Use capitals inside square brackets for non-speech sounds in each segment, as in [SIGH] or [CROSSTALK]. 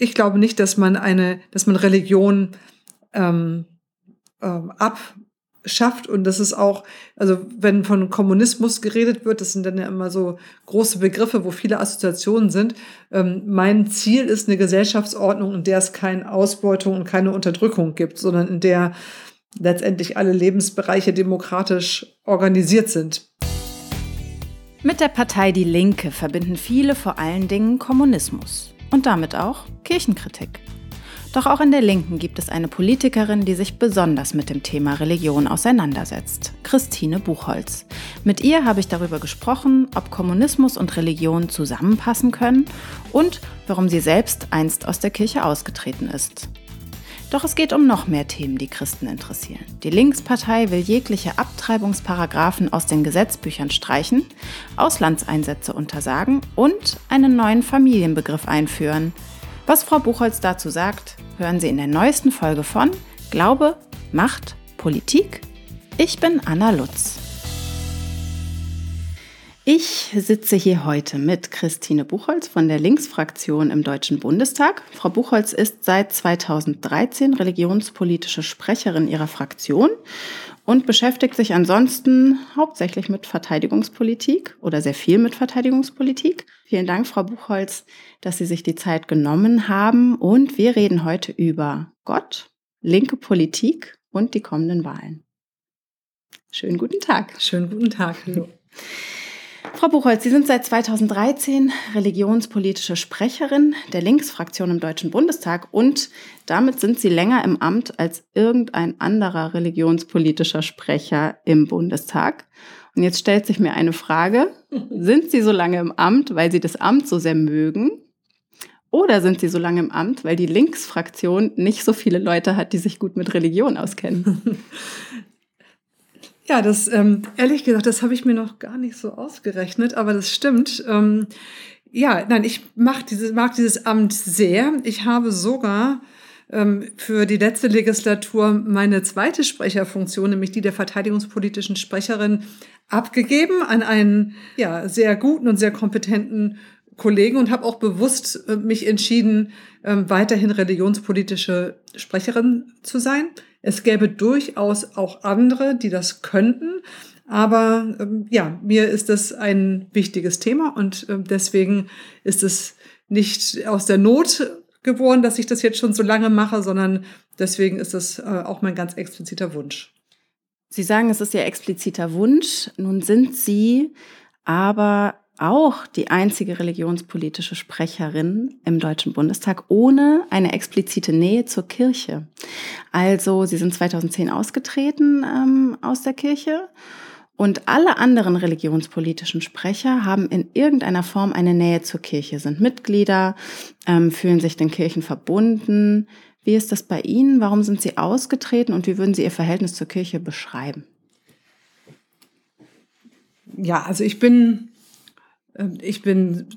ich glaube nicht, dass man eine, dass man Religion ähm, ähm, abschafft und das ist auch, also wenn von Kommunismus geredet wird, das sind dann ja immer so große Begriffe, wo viele Assoziationen sind. Ähm, mein Ziel ist eine Gesellschaftsordnung, in der es keine Ausbeutung und keine Unterdrückung gibt, sondern in der letztendlich alle Lebensbereiche demokratisch organisiert sind. Mit der Partei Die Linke verbinden viele vor allen Dingen Kommunismus und damit auch Kirchenkritik. Doch auch in der Linken gibt es eine Politikerin, die sich besonders mit dem Thema Religion auseinandersetzt, Christine Buchholz. Mit ihr habe ich darüber gesprochen, ob Kommunismus und Religion zusammenpassen können und warum sie selbst einst aus der Kirche ausgetreten ist. Doch es geht um noch mehr Themen, die Christen interessieren. Die Linkspartei will jegliche Abtreibungsparagraphen aus den Gesetzbüchern streichen, Auslandseinsätze untersagen und einen neuen Familienbegriff einführen. Was Frau Buchholz dazu sagt, hören Sie in der neuesten Folge von Glaube, Macht, Politik. Ich bin Anna Lutz. Ich sitze hier heute mit Christine Buchholz von der Linksfraktion im Deutschen Bundestag. Frau Buchholz ist seit 2013 religionspolitische Sprecherin ihrer Fraktion und beschäftigt sich ansonsten hauptsächlich mit Verteidigungspolitik oder sehr viel mit Verteidigungspolitik. Vielen Dank, Frau Buchholz, dass Sie sich die Zeit genommen haben und wir reden heute über Gott, linke Politik und die kommenden Wahlen. Schönen guten Tag. Schönen guten Tag. Hallo. Frau Buchholz, Sie sind seit 2013 religionspolitische Sprecherin der Linksfraktion im Deutschen Bundestag und damit sind Sie länger im Amt als irgendein anderer religionspolitischer Sprecher im Bundestag. Und jetzt stellt sich mir eine Frage. [LAUGHS] Sind Sie so lange im Amt, weil Sie das Amt so sehr mögen? Oder sind Sie so lange im Amt, weil die Linksfraktion nicht so viele Leute hat, die sich gut mit Religion auskennen? [LAUGHS] Ja, das ähm, ehrlich gesagt, das habe ich mir noch gar nicht so ausgerechnet, aber das stimmt. Ähm, ja, nein, ich mag dieses, mag dieses Amt sehr. Ich habe sogar ähm, für die letzte Legislatur meine zweite Sprecherfunktion, nämlich die der verteidigungspolitischen Sprecherin, abgegeben an einen ja, sehr guten und sehr kompetenten Kollegen und habe auch bewusst äh, mich entschieden, ähm, weiterhin religionspolitische Sprecherin zu sein. Es gäbe durchaus auch andere, die das könnten. Aber ähm, ja, mir ist das ein wichtiges Thema und äh, deswegen ist es nicht aus der Not geboren, dass ich das jetzt schon so lange mache, sondern deswegen ist es äh, auch mein ganz expliziter Wunsch. Sie sagen, es ist Ihr expliziter Wunsch. Nun sind Sie aber auch die einzige religionspolitische Sprecherin im Deutschen Bundestag ohne eine explizite Nähe zur Kirche. Also Sie sind 2010 ausgetreten ähm, aus der Kirche und alle anderen religionspolitischen Sprecher haben in irgendeiner Form eine Nähe zur Kirche, sind Mitglieder, ähm, fühlen sich den Kirchen verbunden. Wie ist das bei Ihnen? Warum sind Sie ausgetreten und wie würden Sie Ihr Verhältnis zur Kirche beschreiben? Ja, also ich bin ich bin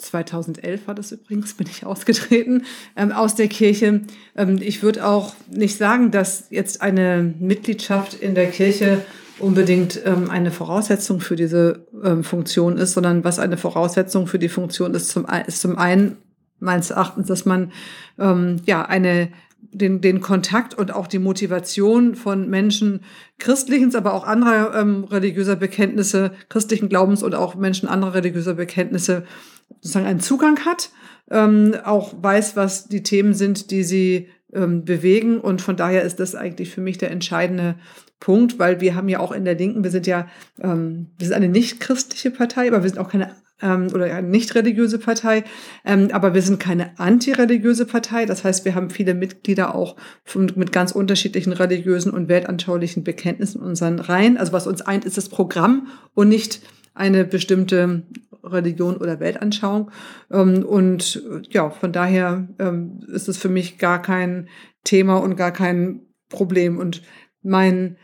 2011 war das übrigens, bin ich ausgetreten ähm, aus der Kirche. Ähm, ich würde auch nicht sagen, dass jetzt eine Mitgliedschaft in der Kirche unbedingt ähm, eine Voraussetzung für diese ähm, Funktion ist, sondern was eine Voraussetzung für die Funktion ist, zum, ist zum einen meines Erachtens, dass man ähm, ja eine den, den Kontakt und auch die Motivation von Menschen christlichen, aber auch anderer ähm, religiöser Bekenntnisse, christlichen Glaubens und auch Menschen anderer religiöser Bekenntnisse sozusagen einen Zugang hat, ähm, auch weiß, was die Themen sind, die sie ähm, bewegen. Und von daher ist das eigentlich für mich der entscheidende Punkt, weil wir haben ja auch in der Linken, wir sind ja, ähm, wir sind eine nicht christliche Partei, aber wir sind auch keine ähm, oder eine nicht religiöse Partei, ähm, aber wir sind keine antireligiöse Partei. Das heißt, wir haben viele Mitglieder auch von, mit ganz unterschiedlichen religiösen und weltanschaulichen Bekenntnissen in unseren Reihen. Also was uns eint, ist das Programm und nicht eine bestimmte Religion oder Weltanschauung. Ähm, und ja, von daher ähm, ist es für mich gar kein Thema und gar kein Problem. Und mein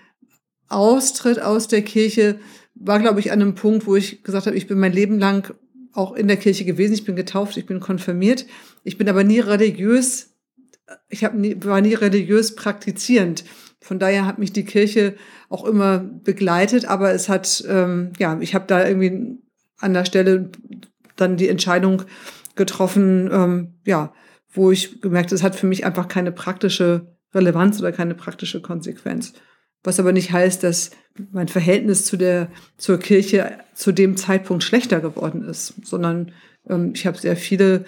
Austritt aus der Kirche war, glaube ich, an einem Punkt, wo ich gesagt habe, ich bin mein Leben lang auch in der Kirche gewesen. Ich bin getauft, ich bin konfirmiert. Ich bin aber nie religiös, ich hab nie, war nie religiös praktizierend. Von daher hat mich die Kirche auch immer begleitet, aber es hat, ähm, ja, ich habe da irgendwie an der Stelle dann die Entscheidung getroffen, ähm, ja, wo ich gemerkt, es hat für mich einfach keine praktische Relevanz oder keine praktische Konsequenz. Was aber nicht heißt, dass mein Verhältnis zu der, zur Kirche zu dem Zeitpunkt schlechter geworden ist, sondern ähm, ich habe sehr viele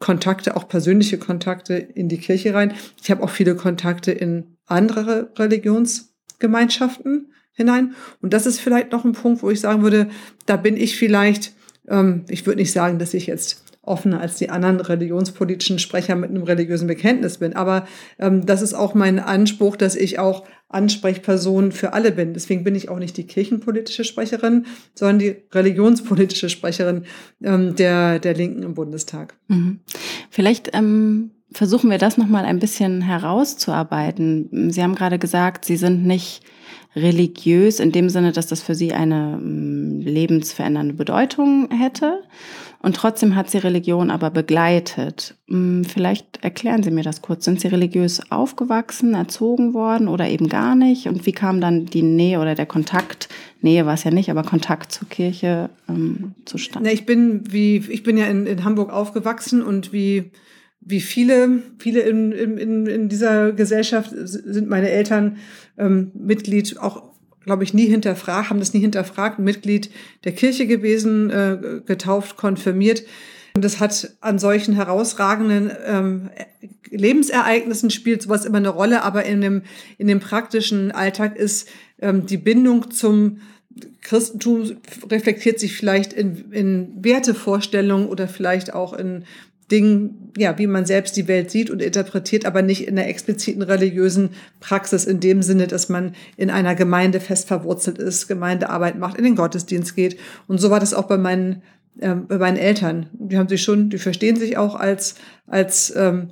Kontakte, auch persönliche Kontakte in die Kirche rein. Ich habe auch viele Kontakte in andere Religionsgemeinschaften hinein. Und das ist vielleicht noch ein Punkt, wo ich sagen würde, da bin ich vielleicht, ähm, ich würde nicht sagen, dass ich jetzt offener als die anderen religionspolitischen Sprecher mit einem religiösen Bekenntnis bin. Aber ähm, das ist auch mein Anspruch, dass ich auch Ansprechperson für alle bin. Deswegen bin ich auch nicht die kirchenpolitische Sprecherin, sondern die religionspolitische Sprecherin ähm, der, der Linken im Bundestag. Mhm. Vielleicht ähm, versuchen wir das nochmal ein bisschen herauszuarbeiten. Sie haben gerade gesagt, Sie sind nicht religiös in dem Sinne, dass das für Sie eine mm, lebensverändernde Bedeutung hätte. Und trotzdem hat sie Religion aber begleitet. Hm, vielleicht erklären Sie mir das kurz. Sind Sie religiös aufgewachsen, erzogen worden oder eben gar nicht? Und wie kam dann die Nähe oder der Kontakt, Nähe war es ja nicht, aber Kontakt zur Kirche ähm, zustande? Ich bin, wie, ich bin ja in, in Hamburg aufgewachsen und wie, wie viele, viele in, in, in dieser Gesellschaft sind meine Eltern ähm, Mitglied auch glaube ich, nie hinterfragt, haben das nie hinterfragt, Mitglied der Kirche gewesen, äh, getauft, konfirmiert. Und das hat an solchen herausragenden ähm, Lebensereignissen spielt sowas immer eine Rolle, aber in dem, in dem praktischen Alltag ist ähm, die Bindung zum Christentum reflektiert sich vielleicht in, in Wertevorstellungen oder vielleicht auch in Dingen, ja, wie man selbst die Welt sieht und interpretiert, aber nicht in der expliziten religiösen Praxis in dem Sinne, dass man in einer Gemeinde fest verwurzelt ist, Gemeindearbeit macht, in den Gottesdienst geht. Und so war das auch bei meinen, äh, bei meinen Eltern. Die haben sich schon, die verstehen sich auch als, als ähm,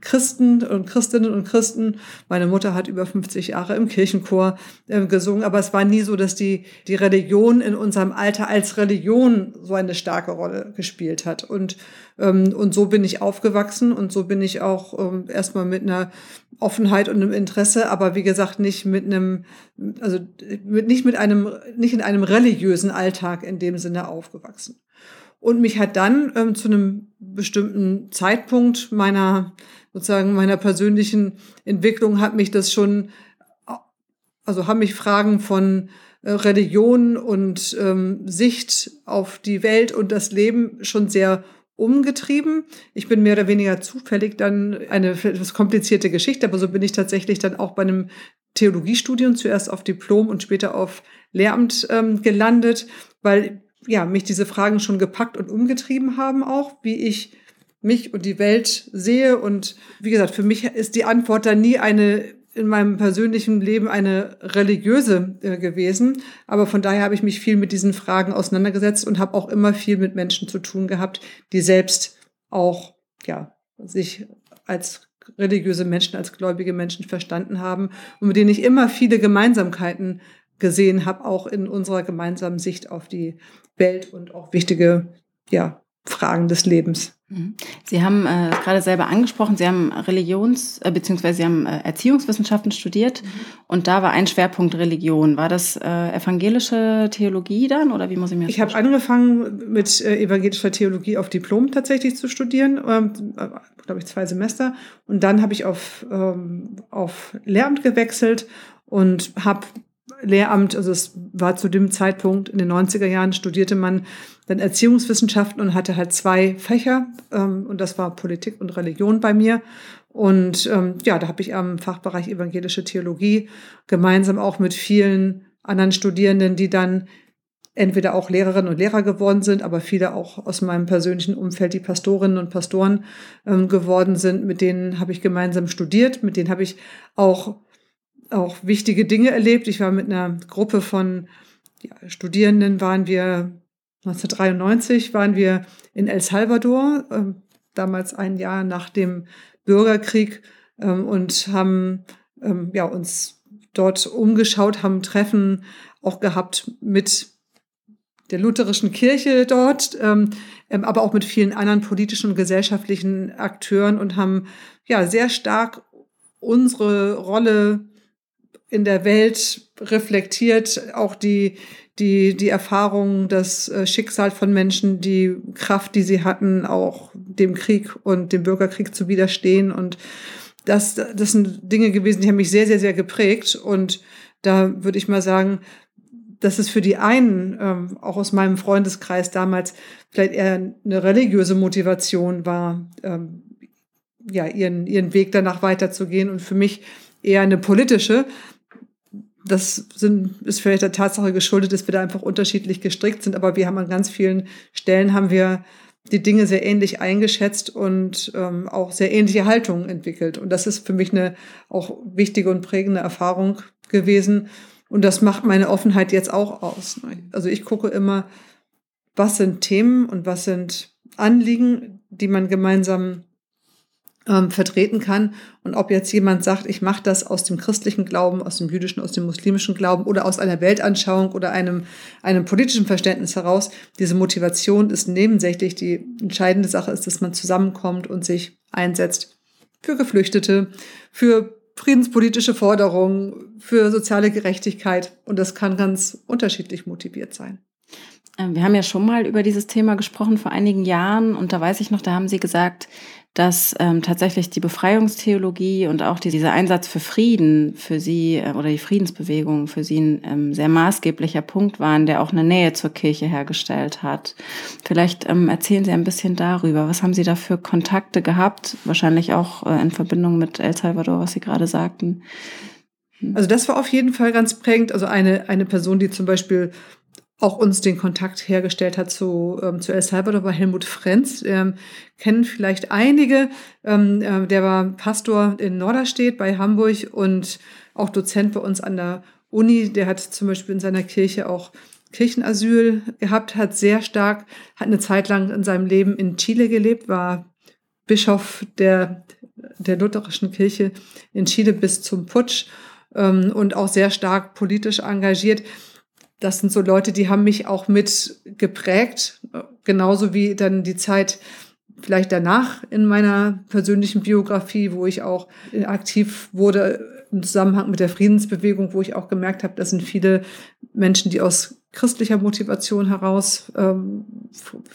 Christen und Christinnen und Christen. Meine Mutter hat über 50 Jahre im Kirchenchor äh, gesungen, aber es war nie so, dass die, die Religion in unserem Alter als Religion so eine starke Rolle gespielt hat. Und, ähm, und so bin ich aufgewachsen und so bin ich auch ähm, erstmal mit einer Offenheit und einem Interesse, aber wie gesagt, nicht mit einem, also mit, nicht mit einem, nicht in einem religiösen Alltag in dem Sinne aufgewachsen. Und mich hat dann ähm, zu einem bestimmten Zeitpunkt meiner, sozusagen meiner persönlichen Entwicklung hat mich das schon, also haben mich Fragen von äh, Religion und ähm, Sicht auf die Welt und das Leben schon sehr umgetrieben. Ich bin mehr oder weniger zufällig dann eine etwas komplizierte Geschichte, aber so bin ich tatsächlich dann auch bei einem Theologiestudium zuerst auf Diplom und später auf Lehramt ähm, gelandet, weil ja, mich diese Fragen schon gepackt und umgetrieben haben auch, wie ich mich und die Welt sehe. Und wie gesagt, für mich ist die Antwort da nie eine in meinem persönlichen Leben eine religiöse äh, gewesen. Aber von daher habe ich mich viel mit diesen Fragen auseinandergesetzt und habe auch immer viel mit Menschen zu tun gehabt, die selbst auch, ja, sich als religiöse Menschen, als gläubige Menschen verstanden haben und mit denen ich immer viele Gemeinsamkeiten gesehen habe, auch in unserer gemeinsamen Sicht auf die Welt und auch wichtige ja, Fragen des Lebens. Mhm. Sie haben äh, gerade selber angesprochen, Sie haben Religions- äh, bzw. Sie haben äh, Erziehungswissenschaften studiert mhm. und da war ein Schwerpunkt Religion. War das äh, evangelische Theologie dann oder wie muss ich mir das Ich habe angefangen mit äh, evangelischer Theologie auf Diplom tatsächlich zu studieren, ähm, äh, glaube ich zwei Semester und dann habe ich auf, ähm, auf Lehramt gewechselt und habe Lehramt, also es war zu dem Zeitpunkt in den 90er Jahren, studierte man dann Erziehungswissenschaften und hatte halt zwei Fächer ähm, und das war Politik und Religion bei mir. Und ähm, ja, da habe ich am Fachbereich evangelische Theologie gemeinsam auch mit vielen anderen Studierenden, die dann entweder auch Lehrerinnen und Lehrer geworden sind, aber viele auch aus meinem persönlichen Umfeld, die Pastorinnen und Pastoren ähm, geworden sind, mit denen habe ich gemeinsam studiert, mit denen habe ich auch auch wichtige Dinge erlebt. Ich war mit einer Gruppe von ja, Studierenden, waren wir 1993, waren wir in El Salvador, äh, damals ein Jahr nach dem Bürgerkrieg äh, und haben äh, ja, uns dort umgeschaut, haben Treffen auch gehabt mit der lutherischen Kirche dort, ähm, ähm, aber auch mit vielen anderen politischen und gesellschaftlichen Akteuren und haben ja sehr stark unsere Rolle in der Welt reflektiert, auch die, die, die Erfahrungen, das äh, Schicksal von Menschen, die Kraft, die sie hatten, auch dem Krieg und dem Bürgerkrieg zu widerstehen. Und das, das sind Dinge gewesen, die haben mich sehr, sehr, sehr geprägt. Und da würde ich mal sagen, dass es für die einen, ähm, auch aus meinem Freundeskreis damals, vielleicht eher eine religiöse Motivation war, ähm, ja, ihren, ihren Weg danach weiterzugehen und für mich eher eine politische. Das sind, ist vielleicht der Tatsache geschuldet, dass wir da einfach unterschiedlich gestrickt sind, aber wir haben an ganz vielen Stellen haben wir die Dinge sehr ähnlich eingeschätzt und ähm, auch sehr ähnliche Haltungen entwickelt. Und das ist für mich eine auch wichtige und prägende Erfahrung gewesen. Und das macht meine Offenheit jetzt auch aus. Also ich gucke immer, was sind Themen und was sind Anliegen, die man gemeinsam ähm, vertreten kann. Und ob jetzt jemand sagt, ich mache das aus dem christlichen Glauben, aus dem jüdischen, aus dem muslimischen Glauben oder aus einer Weltanschauung oder einem, einem politischen Verständnis heraus, diese Motivation ist nebensächlich. Die entscheidende Sache ist, dass man zusammenkommt und sich einsetzt für Geflüchtete, für friedenspolitische Forderungen, für soziale Gerechtigkeit. Und das kann ganz unterschiedlich motiviert sein. Ähm, wir haben ja schon mal über dieses Thema gesprochen vor einigen Jahren und da weiß ich noch, da haben Sie gesagt, dass ähm, tatsächlich die Befreiungstheologie und auch die, dieser Einsatz für Frieden für sie äh, oder die Friedensbewegung für sie ein ähm, sehr maßgeblicher Punkt waren, der auch eine Nähe zur Kirche hergestellt hat. Vielleicht ähm, erzählen Sie ein bisschen darüber. Was haben Sie da für Kontakte gehabt? Wahrscheinlich auch äh, in Verbindung mit El Salvador, was Sie gerade sagten. Hm. Also das war auf jeden Fall ganz prägend. Also eine, eine Person, die zum Beispiel auch uns den Kontakt hergestellt hat zu, ähm, zu El Salvador, war Helmut Frenz. Ähm, kennen vielleicht einige. Ähm, äh, der war Pastor in Norderstedt bei Hamburg und auch Dozent bei uns an der Uni. Der hat zum Beispiel in seiner Kirche auch Kirchenasyl gehabt, hat sehr stark, hat eine Zeit lang in seinem Leben in Chile gelebt, war Bischof der, der lutherischen Kirche in Chile bis zum Putsch ähm, und auch sehr stark politisch engagiert das sind so Leute, die haben mich auch mit geprägt, genauso wie dann die Zeit vielleicht danach in meiner persönlichen Biografie, wo ich auch aktiv wurde im Zusammenhang mit der Friedensbewegung, wo ich auch gemerkt habe, das sind viele Menschen, die aus christlicher Motivation heraus ähm,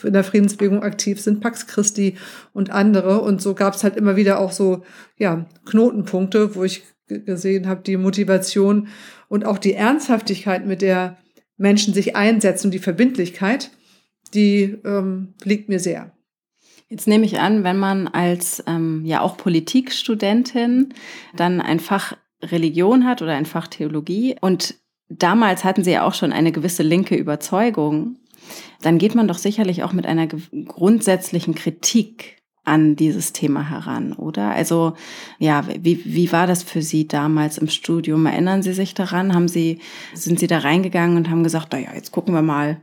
in der Friedensbewegung aktiv sind, Pax Christi und andere. Und so gab es halt immer wieder auch so ja, Knotenpunkte, wo ich gesehen habe, die Motivation und auch die Ernsthaftigkeit, mit der Menschen sich einsetzen und die Verbindlichkeit, die ähm, liegt mir sehr. Jetzt nehme ich an, wenn man als ähm, ja auch Politikstudentin dann ein Fach Religion hat oder ein Fach Theologie und damals hatten Sie ja auch schon eine gewisse linke Überzeugung, dann geht man doch sicherlich auch mit einer grundsätzlichen Kritik an dieses Thema heran, oder? Also ja, wie, wie war das für Sie damals im Studium? Erinnern Sie sich daran? Haben Sie, sind Sie da reingegangen und haben gesagt, naja, jetzt gucken wir mal,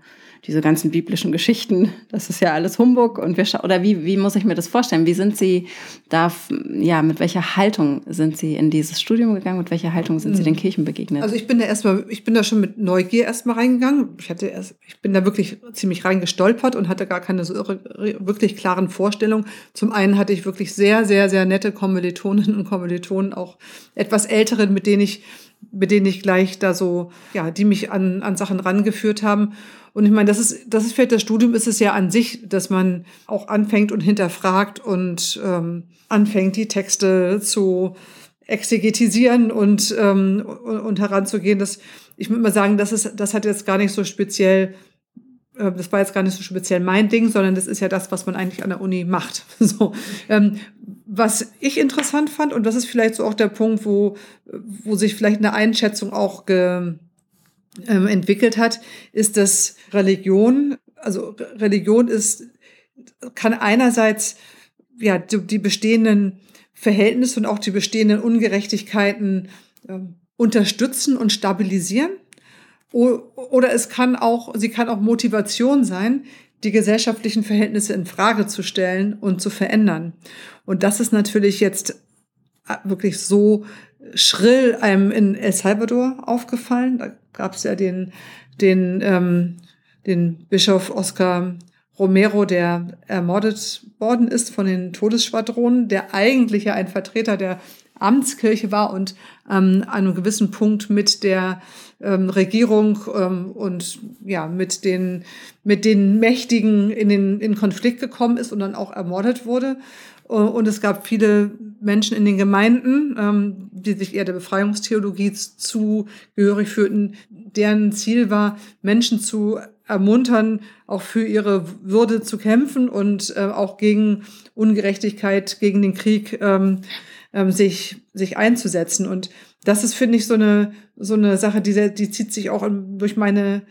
diese ganzen biblischen Geschichten, das ist ja alles Humbug und wir oder wie, wie muss ich mir das vorstellen? Wie sind Sie da, ja, mit welcher Haltung sind Sie in dieses Studium gegangen? Mit welcher Haltung sind Sie den hm. Kirchen begegnet? Also ich bin da erstmal, ich bin da schon mit Neugier erstmal reingegangen. Ich hatte erst, ich bin da wirklich ziemlich reingestolpert und hatte gar keine so wirklich klaren Vorstellungen. Zum einen hatte ich wirklich sehr, sehr, sehr nette Kommilitoninnen und Kommilitonen, auch etwas älteren, mit denen ich mit denen ich gleich da so, ja, die mich an, an Sachen rangeführt haben. Und ich meine, das ist, das ist vielleicht das Studium ist es ja an sich, dass man auch anfängt und hinterfragt und ähm, anfängt, die Texte zu exegetisieren und, ähm, und, und heranzugehen. Das, ich würde mal sagen, das ist, das hat jetzt gar nicht so speziell äh, das war jetzt gar nicht so speziell mein Ding, sondern das ist ja das, was man eigentlich an der Uni macht. [LAUGHS] So, ähm, was ich interessant fand, und das ist vielleicht so auch der Punkt, wo, wo sich vielleicht eine Einschätzung auch ge, ähm, entwickelt hat, ist, dass Religion, also Religion ist, kann einerseits ja die, die bestehenden Verhältnisse und auch die bestehenden Ungerechtigkeiten äh, unterstützen und stabilisieren. Oder es kann auch, sie kann auch Motivation sein, die gesellschaftlichen Verhältnisse in Frage zu stellen und zu verändern. Und das ist natürlich jetzt äh, wirklich so schrill einem in El Salvador aufgefallen. Da gab es ja den, den, ähm, den Bischof Oscar Romero, der ermordet worden ist von den Todesschwadronen, der eigentlich ja ein Vertreter der Amtskirche war und ähm, an einem gewissen Punkt mit der ähm, Regierung ähm, und ja mit den mit den Mächtigen in den in Konflikt gekommen ist und dann auch ermordet wurde. Und es gab viele Menschen in den Gemeinden, ähm, die sich eher der Befreiungstheologie zugehörig fühlten, deren Ziel war, Menschen zu ermuntern, auch für ihre Würde zu kämpfen und äh, auch gegen Ungerechtigkeit, gegen den Krieg ähm, ähm, sich, sich einzusetzen. Und das ist, finde ich, so eine, so eine Sache, die, die zieht sich auch durch meine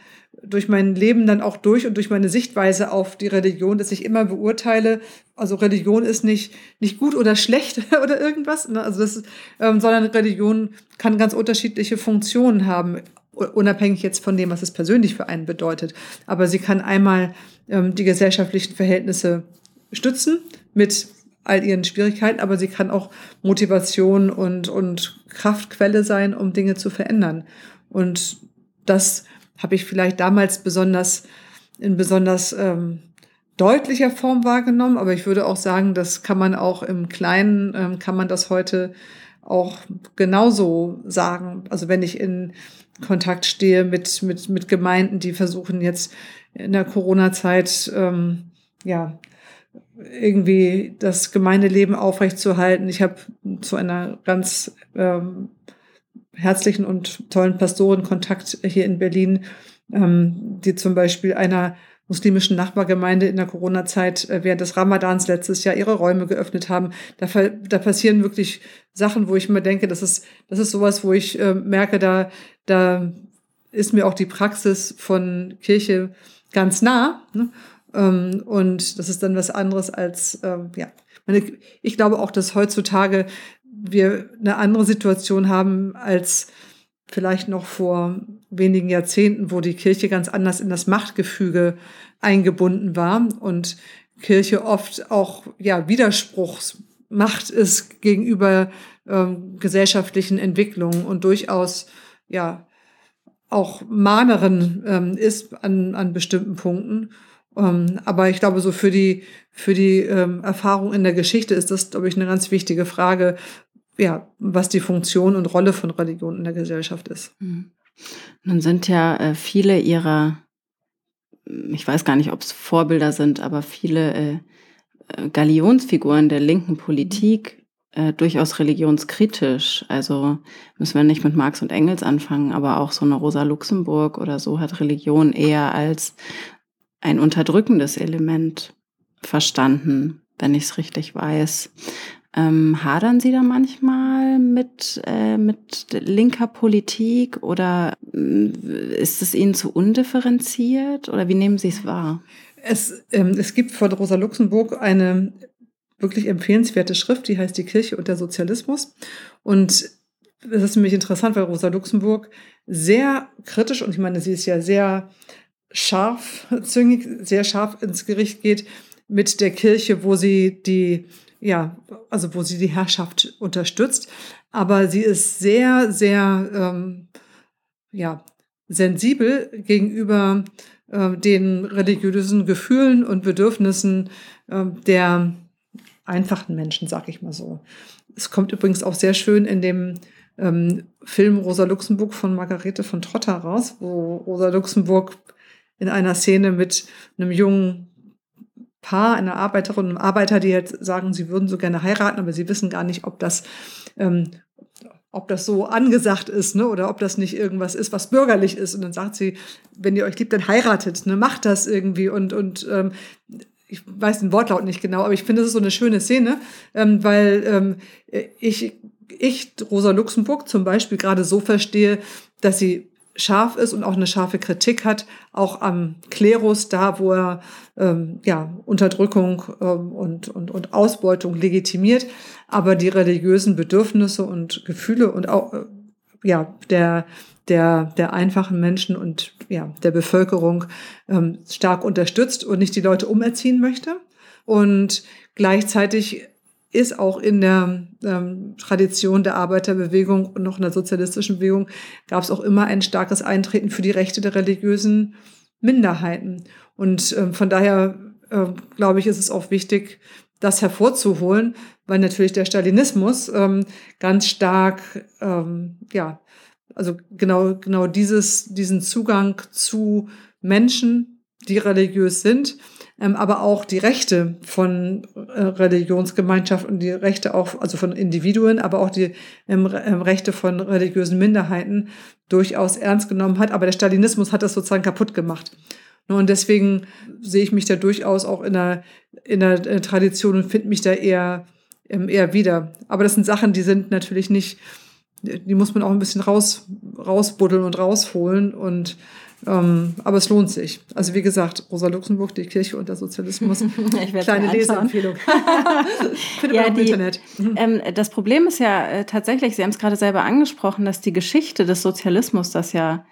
durch mein Leben dann auch durch und durch meine Sichtweise auf die Religion, dass ich immer beurteile, also Religion ist nicht, nicht gut oder schlecht [LAUGHS] oder irgendwas, ne? also das ähm, sondern Religion kann ganz unterschiedliche Funktionen haben, unabhängig jetzt von dem, was es persönlich für einen bedeutet. Aber sie kann einmal ähm, die gesellschaftlichen Verhältnisse stützen mit all ihren Schwierigkeiten, aber sie kann auch Motivation und, und Kraftquelle sein, um Dinge zu verändern. Und das habe ich vielleicht damals besonders in besonders ähm, deutlicher Form wahrgenommen, aber ich würde auch sagen, das kann man auch im Kleinen, ähm, kann man das heute auch genauso sagen. Also wenn ich in Kontakt stehe mit, mit, mit Gemeinden, die versuchen jetzt in der Corona-Zeit, ähm, ja, irgendwie das Gemeindeleben aufrechtzuerhalten. Ich habe zu einer ganz ähm, herzlichen und tollen Pastoren Kontakt hier in Berlin, ähm, die zum Beispiel einer muslimischen Nachbargemeinde in der Corona-Zeit äh, während des Ramadans letztes Jahr ihre Räume geöffnet haben. Da, da passieren wirklich Sachen, wo ich mir denke, das ist, das ist sowas, wo ich äh, merke, da, da ist mir auch die Praxis von Kirche ganz nah. Ne? Ähm, und das ist dann was anderes als, ähm, ja, ich glaube auch, dass heutzutage wir eine andere Situation haben als vielleicht noch vor wenigen Jahrzehnten, wo die Kirche ganz anders in das Machtgefüge eingebunden war und Kirche oft auch ja Widerspruchsmacht ist gegenüber ähm, gesellschaftlichen Entwicklungen und durchaus ja auch Mahnerin ähm, ist an, an bestimmten Punkten. Ähm, aber ich glaube, so für die, für die ähm, Erfahrung in der Geschichte ist das, glaube ich, eine ganz wichtige Frage, ja, was die Funktion und Rolle von Religion in der Gesellschaft ist. Mhm. Nun sind ja äh, viele ihrer, ich weiß gar nicht, ob es Vorbilder sind, aber viele äh, äh Galionsfiguren der linken Politik äh, durchaus religionskritisch. Also müssen wir nicht mit Marx und Engels anfangen, aber auch so eine Rosa Luxemburg oder so hat Religion eher als ein unterdrückendes Element verstanden, wenn ich es richtig weiß. Ähm, hadern Sie da manchmal mit, äh, mit linker Politik oder äh, ist es Ihnen zu undifferenziert oder wie nehmen Sie es wahr? Es, ähm, es gibt von Rosa Luxemburg eine wirklich empfehlenswerte Schrift, die heißt Die Kirche und der Sozialismus. Und das ist nämlich interessant, weil Rosa Luxemburg sehr kritisch, und ich meine, sie ist ja sehr scharfzüngig, sehr scharf ins Gericht geht mit der Kirche, wo sie die, ja, also wo sie die Herrschaft unterstützt. Aber sie ist sehr, sehr, ähm, ja, sensibel gegenüber äh, den religiösen Gefühlen und Bedürfnissen äh, der einfachen Menschen, sag ich mal so. Es kommt übrigens auch sehr schön in dem ähm, Film Rosa Luxemburg von Margarete von Trotter raus, wo Rosa Luxemburg in einer Szene mit einem jungen Paar, einer Arbeiterin und einem Arbeiter, die halt sagen, sie würden so gerne heiraten, aber sie wissen gar nicht, ob das, ähm, ob das so angesagt ist, ne, oder ob das nicht irgendwas ist, was bürgerlich ist. Und dann sagt sie, wenn ihr euch liebt, dann heiratet, ne, macht das irgendwie und und ähm, ich weiß den Wortlaut nicht genau, aber ich finde, das ist so eine schöne Szene, ähm, weil ähm, ich ich Rosa Luxemburg zum Beispiel gerade so verstehe, dass sie scharf ist und auch eine scharfe Kritik hat, auch am Klerus, da wo er ähm, ja, Unterdrückung ähm, und, und, und Ausbeutung legitimiert, aber die religiösen Bedürfnisse und Gefühle und auch äh, ja, der, der, der einfachen Menschen und ja, der Bevölkerung ähm, stark unterstützt und nicht die Leute umerziehen möchte. Und gleichzeitig ist auch in der ähm, Tradition der Arbeiterbewegung und noch in der sozialistischen Bewegung gab es auch immer ein starkes Eintreten für die Rechte der religiösen Minderheiten. Und ähm, von daher äh, glaube ich, ist es auch wichtig, das hervorzuholen, weil natürlich der Stalinismus ähm, ganz stark, ähm, ja, also genau, genau dieses, diesen Zugang zu Menschen, die religiös sind, aber auch die Rechte von äh, Religionsgemeinschaften, die Rechte auch, also von Individuen, aber auch die ähm, ähm, Rechte von religiösen Minderheiten durchaus ernst genommen hat. Aber der Stalinismus hat das sozusagen kaputt gemacht. Ne, und deswegen sehe ich mich da durchaus auch in der, in der äh, Tradition und finde mich da eher, ähm, eher wieder. Aber das sind Sachen, die sind natürlich nicht, die muss man auch ein bisschen raus, rausbuddeln und rausholen. Und ähm, aber es lohnt sich. Also wie gesagt, Rosa Luxemburg, die Kirche und der Sozialismus. [LAUGHS] Kleine Leseempfehlung. [LAUGHS] Findet ja, man im Internet. Mhm. Ähm, das Problem ist ja äh, tatsächlich, Sie haben es gerade selber angesprochen, dass die Geschichte des Sozialismus das ja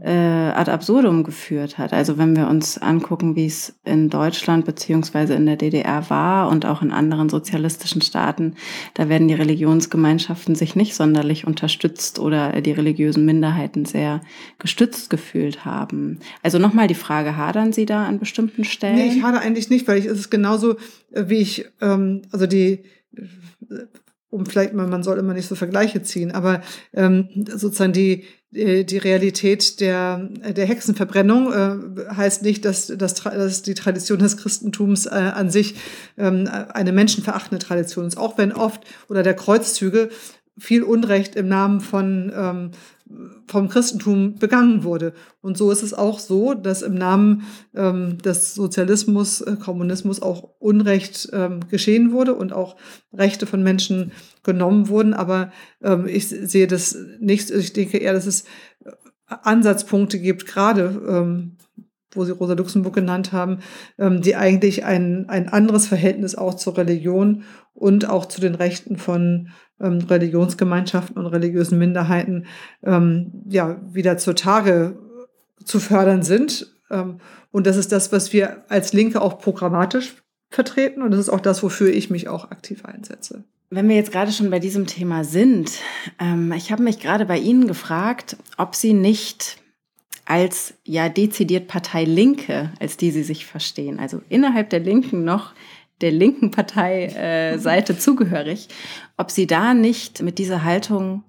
äh, ad absurdum geführt hat. Also wenn wir uns angucken, wie es in Deutschland beziehungsweise in der DDR war und auch in anderen sozialistischen Staaten, da werden die Religionsgemeinschaften sich nicht sonderlich unterstützt oder die religiösen Minderheiten sehr gestützt gefühlt haben. Also nochmal die Frage, hadern Sie da an bestimmten Stellen? Nee, ich hadere eigentlich nicht, weil ich, es ist genauso, äh, wie ich, ähm, also die um vielleicht mal, man soll immer nicht so Vergleiche ziehen, aber ähm, sozusagen die, die Realität der, der Hexenverbrennung äh, heißt nicht, dass, dass, dass die Tradition des Christentums äh, an sich ähm, eine menschenverachtende Tradition ist, auch wenn oft oder der Kreuzzüge viel Unrecht im Namen von ähm, vom Christentum begangen wurde. Und so ist es auch so, dass im Namen ähm, des Sozialismus, äh, Kommunismus auch Unrecht ähm, geschehen wurde und auch Rechte von Menschen genommen wurden. Aber ähm, ich sehe das nicht. Ich denke eher, dass es Ansatzpunkte gibt, gerade ähm, wo Sie Rosa Luxemburg genannt haben, ähm, die eigentlich ein, ein anderes Verhältnis auch zur Religion und auch zu den Rechten von ähm, Religionsgemeinschaften und religiösen Minderheiten ähm, ja wieder zutage zu fördern sind. Ähm, und das ist das, was wir als Linke auch programmatisch vertreten. Und das ist auch das, wofür ich mich auch aktiv einsetze. Wenn wir jetzt gerade schon bei diesem Thema sind, ähm, ich habe mich gerade bei Ihnen gefragt, ob Sie nicht als ja dezidiert Partei Linke, als die Sie sich verstehen, also innerhalb der Linken noch der linken Parteiseite äh, zugehörig, ob sie da nicht mit dieser Haltung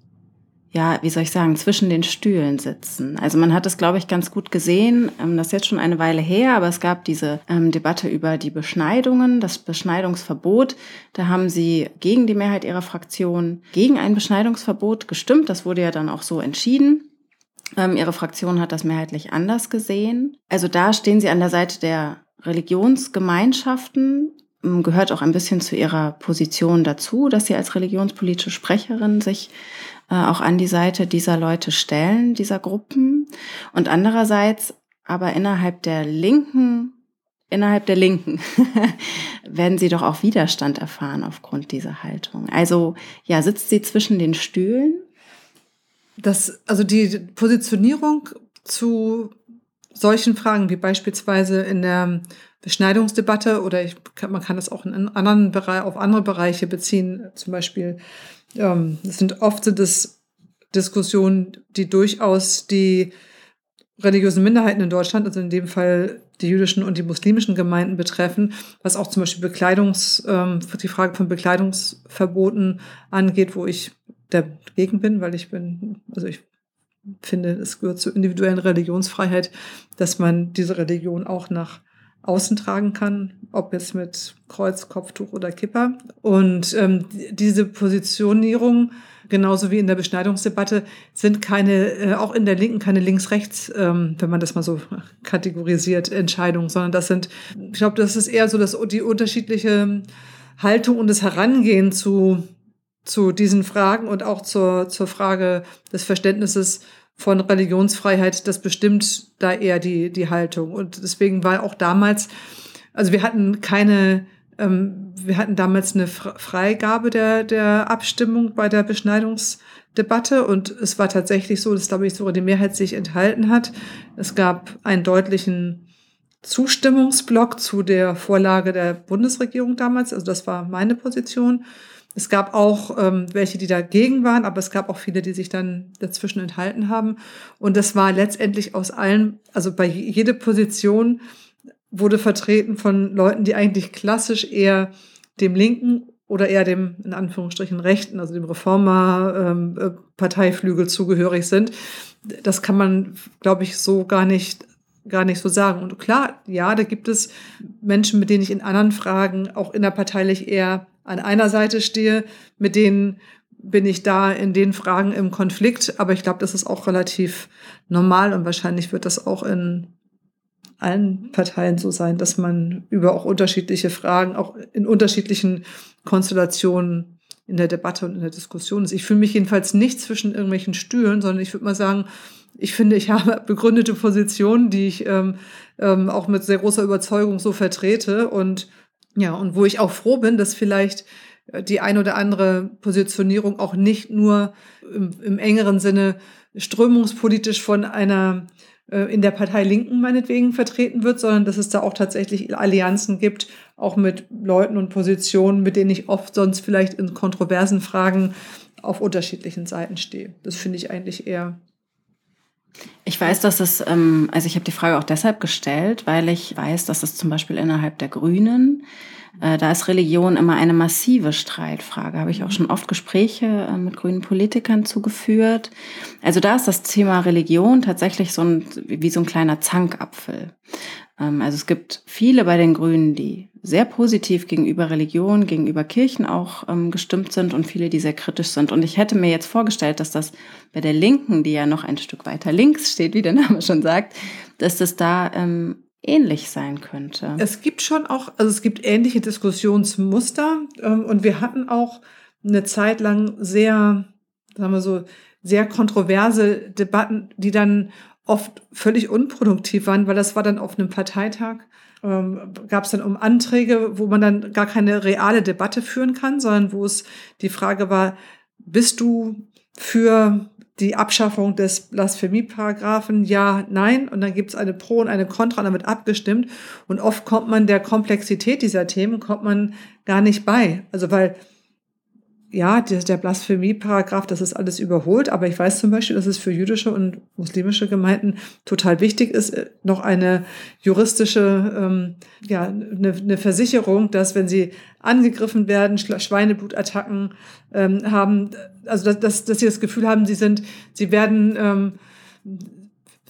ja, wie soll ich sagen, zwischen den Stühlen sitzen. Also man hat es, glaube ich, ganz gut gesehen. Ähm, das ist jetzt schon eine Weile her, aber es gab diese ähm, Debatte über die Beschneidungen, das Beschneidungsverbot. Da haben sie gegen die Mehrheit ihrer Fraktion gegen ein Beschneidungsverbot gestimmt. Das wurde ja dann auch so entschieden. Ähm, ihre Fraktion hat das mehrheitlich anders gesehen. Also da stehen sie an der Seite der Religionsgemeinschaften gehört auch ein bisschen zu ihrer Position dazu, dass sie als religionspolitische Sprecherin sich äh, auch an die Seite dieser Leute stellen, dieser Gruppen. Und andererseits aber innerhalb der Linken, innerhalb der Linken [LAUGHS] werden sie doch auch Widerstand erfahren aufgrund dieser Haltung. Also ja, sitzt sie zwischen den Stühlen? Das, also die Positionierung zu solchen Fragen wie beispielsweise in der Beschneidungsdebatte oder ich, man kann das auch in anderen Bereich, auf andere Bereiche beziehen. Zum Beispiel, ähm, es sind oft es Diskussionen, die durchaus die religiösen Minderheiten in Deutschland, also in dem Fall die jüdischen und die muslimischen Gemeinden betreffen, was auch zum Beispiel Bekleidungs, ähm, die Frage von Bekleidungsverboten angeht, wo ich dagegen bin, weil ich bin, also ich finde, es gehört zur individuellen Religionsfreiheit, dass man diese Religion auch nach außen tragen kann, ob jetzt mit Kreuz, Kopftuch oder Kipper. Und ähm, diese Positionierung, genauso wie in der Beschneidungsdebatte, sind keine, äh, auch in der Linken keine links-rechts, ähm, wenn man das mal so kategorisiert, Entscheidungen, sondern das sind, ich glaube, das ist eher so dass die unterschiedliche Haltung und das Herangehen zu, zu diesen Fragen und auch zur, zur Frage des Verständnisses von Religionsfreiheit, das bestimmt da eher die, die Haltung. Und deswegen war auch damals, also wir hatten keine, ähm, wir hatten damals eine Freigabe der, der Abstimmung bei der Beschneidungsdebatte und es war tatsächlich so, dass, glaube ich, sogar die Mehrheit sich enthalten hat. Es gab einen deutlichen Zustimmungsblock zu der Vorlage der Bundesregierung damals. Also das war meine Position. Es gab auch ähm, welche, die dagegen waren, aber es gab auch viele, die sich dann dazwischen enthalten haben. Und das war letztendlich aus allen, also bei jede Position wurde vertreten von Leuten, die eigentlich klassisch eher dem Linken oder eher dem, in Anführungsstrichen, Rechten, also dem Reformer-Parteiflügel ähm, zugehörig sind. Das kann man, glaube ich, so gar nicht gar nicht so sagen. Und klar, ja, da gibt es Menschen, mit denen ich in anderen Fragen auch innerparteilich eher an einer Seite stehe, mit denen bin ich da in den Fragen im Konflikt. Aber ich glaube, das ist auch relativ normal und wahrscheinlich wird das auch in allen Parteien so sein, dass man über auch unterschiedliche Fragen, auch in unterschiedlichen Konstellationen in der Debatte und in der Diskussion ist. Ich fühle mich jedenfalls nicht zwischen irgendwelchen Stühlen, sondern ich würde mal sagen, ich finde, ich [LAUGHS] habe begründete Positionen, die ich ähm, ähm, auch mit sehr großer Überzeugung so vertrete und ja, und wo ich auch froh bin, dass vielleicht äh, die ein oder andere Positionierung auch nicht nur im, im engeren Sinne strömungspolitisch von einer äh, in der Partei Linken meinetwegen vertreten wird, sondern dass es da auch tatsächlich Allianzen gibt, auch mit Leuten und Positionen, mit denen ich oft sonst vielleicht in kontroversen Fragen auf unterschiedlichen Seiten stehe. Das finde ich eigentlich eher ich weiß, dass es, ähm, also ich habe die Frage auch deshalb gestellt, weil ich weiß, dass es zum Beispiel innerhalb der Grünen, äh, da ist Religion immer eine massive Streitfrage. Habe ich auch schon oft Gespräche äh, mit grünen Politikern zugeführt. Also da ist das Thema Religion tatsächlich so ein, wie so ein kleiner Zankapfel. Ähm, also es gibt viele bei den Grünen, die sehr positiv gegenüber Religion, gegenüber Kirchen auch ähm, gestimmt sind und viele, die sehr kritisch sind. Und ich hätte mir jetzt vorgestellt, dass das bei der Linken, die ja noch ein Stück weiter links steht, wie der Name [LAUGHS] schon sagt, dass das da ähm, ähnlich sein könnte. Es gibt schon auch, also es gibt ähnliche Diskussionsmuster ähm, und wir hatten auch eine Zeit lang sehr, sagen wir so, sehr kontroverse Debatten, die dann oft völlig unproduktiv waren, weil das war dann auf einem Parteitag, ähm, gab es dann um Anträge, wo man dann gar keine reale Debatte führen kann, sondern wo es die Frage war, bist du für die Abschaffung des Blasphemieparagraphen, ja, nein, und dann gibt es eine Pro und eine Contra, und damit abgestimmt. Und oft kommt man der Komplexität dieser Themen, kommt man gar nicht bei. Also weil ja, der, der Blasphemie-Paragraph, das ist alles überholt, aber ich weiß zum Beispiel, dass es für jüdische und muslimische Gemeinden total wichtig ist, äh, noch eine juristische, ähm, ja, eine, eine Versicherung, dass wenn sie angegriffen werden, Schweineblutattacken ähm, haben, also dass, dass, dass sie das Gefühl haben, sie sind, sie werden ähm,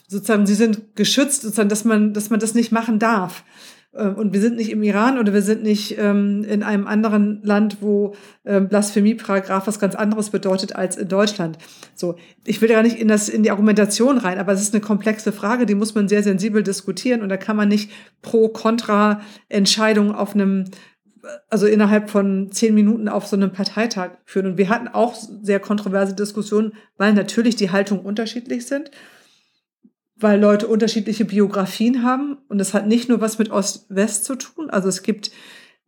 sozusagen, sie sind geschützt, sozusagen, dass man, dass man das nicht machen darf. Ähm, und wir sind nicht im Iran oder wir sind nicht ähm, in einem anderen Land, wo ähm, Blasphemieparagraph was ganz anderes bedeutet als in Deutschland. So, ich will gar nicht in das in die Argumentation rein, aber es ist eine komplexe Frage, die muss man sehr sensibel diskutieren und da kann man nicht pro kontra Entscheidung auf einem also innerhalb von zehn Minuten auf so einem Parteitag führen. Und wir hatten auch sehr kontroverse Diskussionen, weil natürlich die Haltungen unterschiedlich sind weil Leute unterschiedliche Biografien haben. Und das hat nicht nur was mit Ost-West zu tun. Also es gibt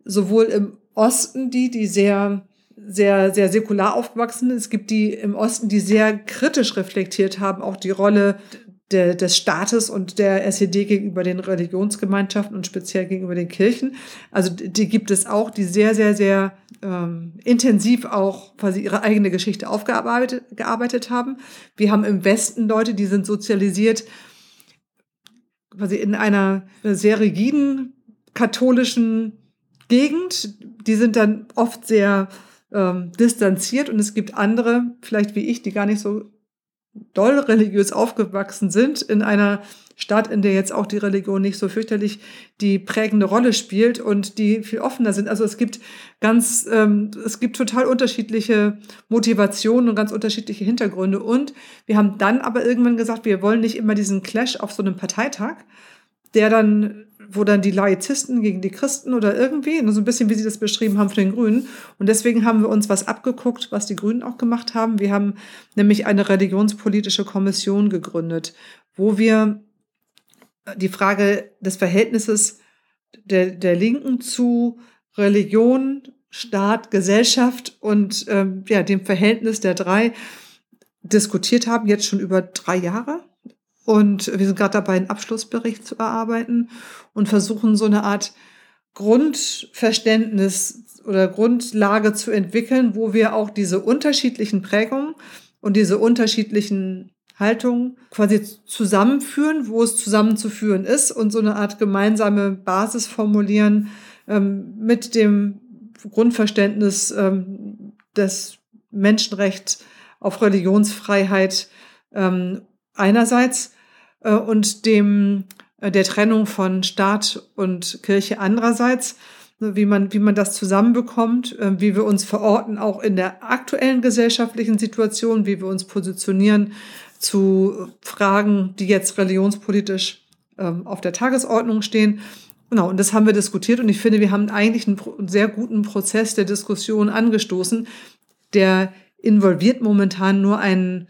sowohl im Osten die, die sehr, sehr, sehr säkular aufgewachsen sind. Es gibt die im Osten, die sehr kritisch reflektiert haben, auch die Rolle der, des Staates und der SED gegenüber den Religionsgemeinschaften und speziell gegenüber den Kirchen. Also die gibt es auch, die sehr, sehr, sehr ähm, intensiv auch quasi ihre eigene Geschichte aufgearbeitet gearbeitet haben. Wir haben im Westen Leute, die sind sozialisiert quasi in einer sehr rigiden katholischen Gegend. Die sind dann oft sehr ähm, distanziert und es gibt andere, vielleicht wie ich, die gar nicht so doll religiös aufgewachsen sind, in einer Stadt, in der jetzt auch die Religion nicht so fürchterlich die prägende Rolle spielt und die viel offener sind. Also es gibt ganz, ähm, es gibt total unterschiedliche Motivationen und ganz unterschiedliche Hintergründe. Und wir haben dann aber irgendwann gesagt, wir wollen nicht immer diesen Clash auf so einem Parteitag, der dann wo dann die Laizisten gegen die Christen oder irgendwie, so ein bisschen wie Sie das beschrieben haben von den Grünen. Und deswegen haben wir uns was abgeguckt, was die Grünen auch gemacht haben. Wir haben nämlich eine religionspolitische Kommission gegründet, wo wir die Frage des Verhältnisses der, der Linken zu Religion, Staat, Gesellschaft und ähm, ja, dem Verhältnis der drei diskutiert haben, jetzt schon über drei Jahre. Und wir sind gerade dabei, einen Abschlussbericht zu erarbeiten und versuchen so eine Art Grundverständnis oder Grundlage zu entwickeln, wo wir auch diese unterschiedlichen Prägungen und diese unterschiedlichen Haltungen quasi zusammenführen, wo es zusammenzuführen ist und so eine Art gemeinsame Basis formulieren ähm, mit dem Grundverständnis ähm, des Menschenrechts auf Religionsfreiheit ähm, einerseits äh, und dem äh, der Trennung von Staat und Kirche andererseits, ne, wie man, wie man das zusammenbekommt, äh, wie wir uns verorten, auch in der aktuellen gesellschaftlichen Situation, wie wir uns positionieren zu Fragen, die jetzt religionspolitisch ähm, auf der Tagesordnung stehen. Genau, und das haben wir diskutiert und ich finde, wir haben eigentlich einen sehr guten Prozess der Diskussion angestoßen, der involviert momentan nur einen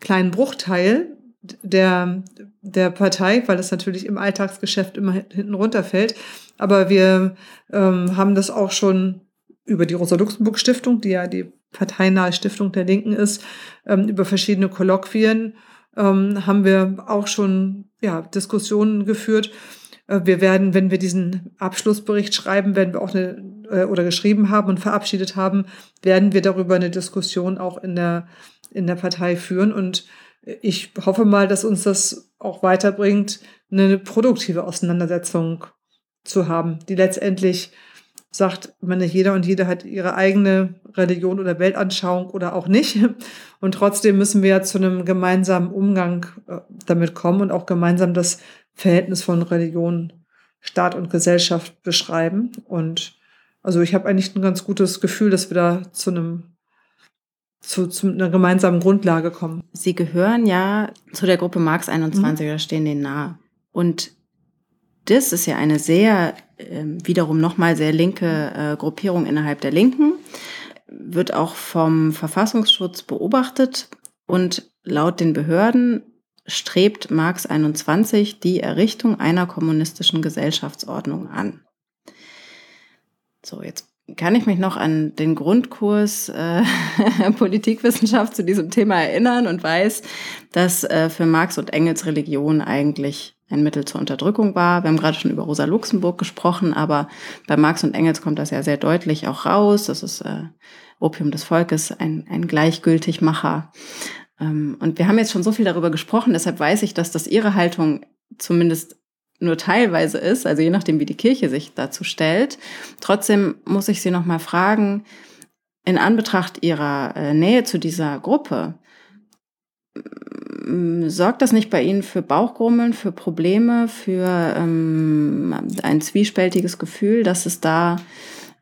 kleinen Bruchteil der, der Partei, weil das natürlich im Alltagsgeschäft immer hinten runterfällt. Aber wir ähm, haben das auch schon über die Rosa-Luxemburg-Stiftung, die ja die parteinahe Stiftung der Linken ist, ähm, über verschiedene Kolloquien ähm, haben wir auch schon ja, Diskussionen geführt. Äh, wir werden, wenn wir diesen Abschlussbericht schreiben, werden wir auch eine äh, oder geschrieben haben und verabschiedet haben, werden wir darüber eine Diskussion auch in der in der Partei führen und ich hoffe mal, dass uns das auch weiterbringt, eine produktive Auseinandersetzung zu haben, die letztendlich sagt, meine, jeder und jede hat ihre eigene Religion oder Weltanschauung oder auch nicht. Und trotzdem müssen wir zu einem gemeinsamen Umgang äh, damit kommen und auch gemeinsam das Verhältnis von Religion, Staat und Gesellschaft beschreiben. Und also ich habe eigentlich ein ganz gutes Gefühl, dass wir da zu einem zu, zu einer gemeinsamen Grundlage kommen. Sie gehören ja zu der Gruppe Marx 21 mhm. oder stehen denen nahe. Und das ist ja eine sehr, äh, wiederum nochmal sehr linke äh, Gruppierung innerhalb der Linken, wird auch vom Verfassungsschutz beobachtet und laut den Behörden strebt Marx 21 die Errichtung einer kommunistischen Gesellschaftsordnung an. So, jetzt kann ich mich noch an den Grundkurs äh, [LAUGHS] Politikwissenschaft zu diesem Thema erinnern und weiß, dass äh, für Marx und Engels Religion eigentlich ein Mittel zur Unterdrückung war. Wir haben gerade schon über Rosa Luxemburg gesprochen, aber bei Marx und Engels kommt das ja sehr deutlich auch raus. Das ist äh, Opium des Volkes, ein, ein Gleichgültigmacher. Ähm, und wir haben jetzt schon so viel darüber gesprochen, deshalb weiß ich, dass das ihre Haltung zumindest nur teilweise ist, also je nachdem, wie die Kirche sich dazu stellt. Trotzdem muss ich Sie noch mal fragen, in Anbetracht Ihrer äh, Nähe zu dieser Gruppe, sorgt das nicht bei Ihnen für Bauchgrummeln, für Probleme, für ähm, ein zwiespältiges Gefühl, dass es da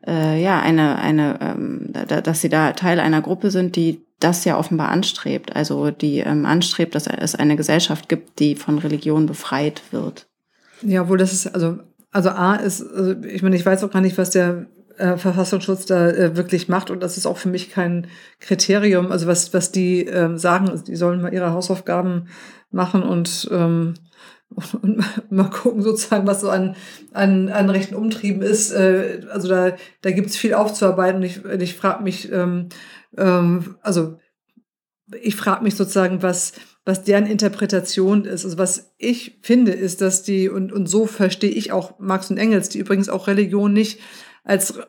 äh, ja eine eine ähm, da, dass Sie da Teil einer Gruppe sind, die das ja offenbar anstrebt, also die ähm, anstrebt, dass es eine Gesellschaft gibt, die von Religion befreit wird. Ja, wohl das ist, also, also A ist, also ich meine, ich weiß auch gar nicht, was der äh, Verfassungsschutz da äh, wirklich macht und das ist auch für mich kein Kriterium. Also was, was die ähm, sagen, also die sollen mal ihre Hausaufgaben machen und, ähm, [LAUGHS] und mal gucken sozusagen, was so an, an, an rechten Umtrieben ist. Äh, also da, da gibt es viel aufzuarbeiten und ich, ich frage mich, ähm, ähm, also ich frage mich sozusagen, was, was deren Interpretation ist. Also was ich finde, ist, dass die, und, und so verstehe ich auch Marx und Engels, die übrigens auch Religion nicht als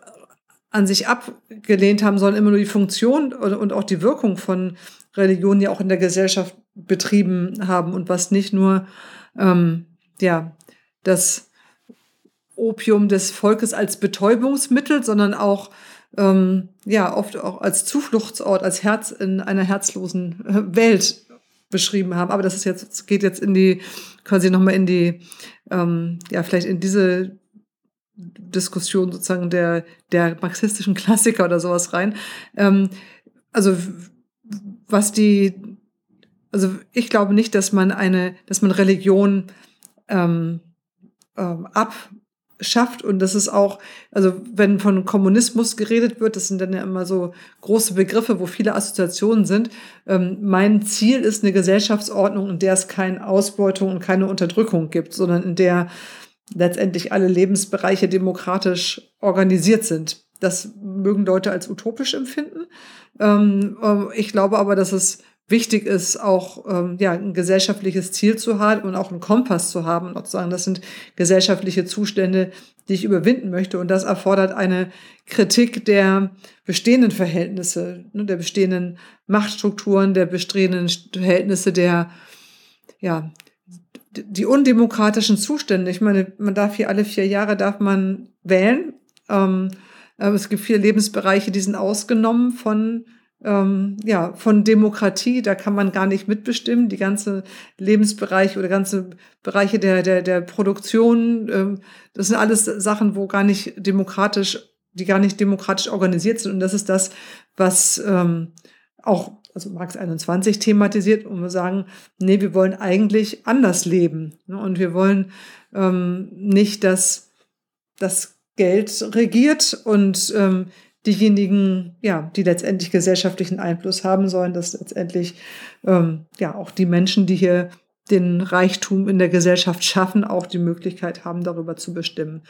an sich abgelehnt haben, sondern immer nur die Funktion und auch die Wirkung von Religion ja auch in der Gesellschaft betrieben haben und was nicht nur ähm, ja das Opium des Volkes als Betäubungsmittel, sondern auch ähm, ja oft auch als Zufluchtsort, als Herz in einer herzlosen äh, Welt beschrieben haben. Aber das ist jetzt, geht jetzt in die, quasi nochmal in die, ähm, ja, vielleicht in diese Diskussion sozusagen der, der marxistischen Klassiker oder sowas rein. Ähm, also, was die, also ich glaube nicht, dass man eine, dass man Religion ähm, ähm, ab schafft. Und das ist auch, also wenn von Kommunismus geredet wird, das sind dann ja immer so große Begriffe, wo viele Assoziationen sind. Ähm, mein Ziel ist eine Gesellschaftsordnung, in der es keine Ausbeutung und keine Unterdrückung gibt, sondern in der letztendlich alle Lebensbereiche demokratisch organisiert sind. Das mögen Leute als utopisch empfinden. Ähm, ähm ich glaube aber, dass es wichtig ist, auch ähm, ja, ein gesellschaftliches Ziel zu haben und auch einen Kompass zu haben und auch zu sagen, das sind gesellschaftliche Zustände, die ich überwinden möchte. Und das erfordert eine Kritik der bestehenden Verhältnisse, ne, der bestehenden Machtstrukturen, der bestehenden Verhältnisse der, ja, die undemokratischen Zustände. Ich meine, man darf hier alle vier Jahre darf man wählen. Ähm, Äh, es gibt viele Lebensbereiche, die sind ausgenommen von ähm, ja, von Demokratie, da kann man gar nicht mitbestimmen. Die ganze Lebensbereiche oder ganze Bereiche der, der, der Produktion, ähm, das sind alles Sachen, wo gar nicht demokratisch, die gar nicht demokratisch organisiert sind. Und das ist das, was ähm, auch also Marx 21 thematisiert, um zu sagen, nee, wir wollen eigentlich anders leben. Ne? Und wir wollen ähm, nicht, dass das Geld regiert und ähm, diejenigen, ja, die letztendlich gesellschaftlichen Einfluss haben sollen, dass letztendlich ähm, ja auch die Menschen, die hier den Reichtum in der Gesellschaft schaffen, auch die Möglichkeit haben, darüber zu bestimmen.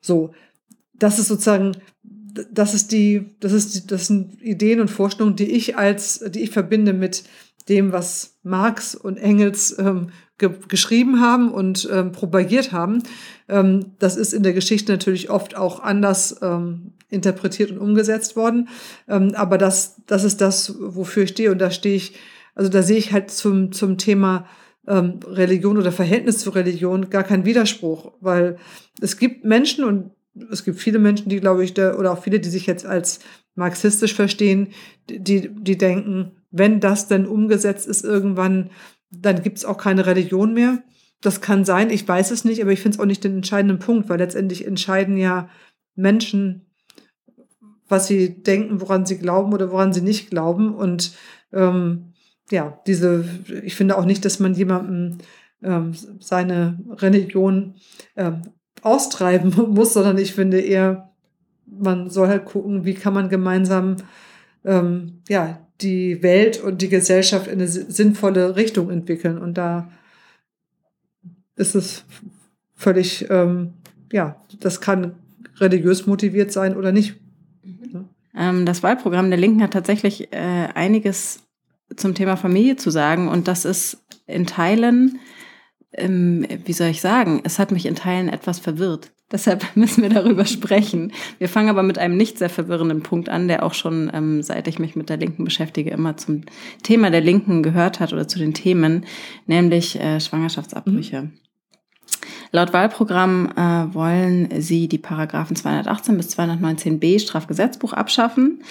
So, das ist sozusagen, das ist die, das ist die, das sind Ideen und Vorstellungen, die ich als, die ich verbinde mit dem, was Marx und Engels ähm, ge geschrieben haben und ähm, propagiert haben. Ähm, das ist in der Geschichte natürlich oft auch anders ähm, interpretiert und umgesetzt worden. Ähm, aber das, das ist das, wofür ich stehe. Und da stehe ich, also da sehe ich halt zum, zum Thema ähm, Religion oder Verhältnis zu Religion gar keinen Widerspruch, weil es gibt Menschen und es gibt viele Menschen, die, glaube ich, da, oder auch viele, die sich jetzt als marxistisch verstehen, die, die denken, wenn das denn umgesetzt ist irgendwann, dann gibt es auch keine Religion mehr. Das kann sein, ich weiß es nicht, aber ich finde es auch nicht den entscheidenden Punkt, weil letztendlich entscheiden ja Menschen, was sie denken, woran sie glauben oder woran sie nicht glauben. Und ähm, ja, diese, ich finde auch nicht, dass man jemandem ähm, seine Religion ähm, austreiben [LAUGHS] muss, sondern ich finde eher, man soll halt gucken, wie kann man gemeinsam ähm, ja, die Welt und die Gesellschaft in eine sinnvolle Richtung entwickeln. Und da ist es völlig, ähm, ja, das kann religiös motiviert sein oder nicht. Ähm, das Wahlprogramm der Linken hat tatsächlich äh, einiges zum Thema Familie zu sagen und das ist in Teilen, ähm, wie soll ich sagen, es hat mich in Teilen etwas verwirrt. [LAUGHS] Deshalb müssen wir darüber sprechen. Wir fangen aber mit einem nicht sehr verwirrenden Punkt an, der auch schon, ähm, seit ich mich mit der Linken beschäftige, immer zum Thema der Linken gehört hat oder zu den Themen, nämlich äh, Schwangerschaftsabbrüche. Mhm. Laut Wahlprogramm äh, wollen sie die Paragraphen 218 bis 219b Strafgesetzbuch abschaffen.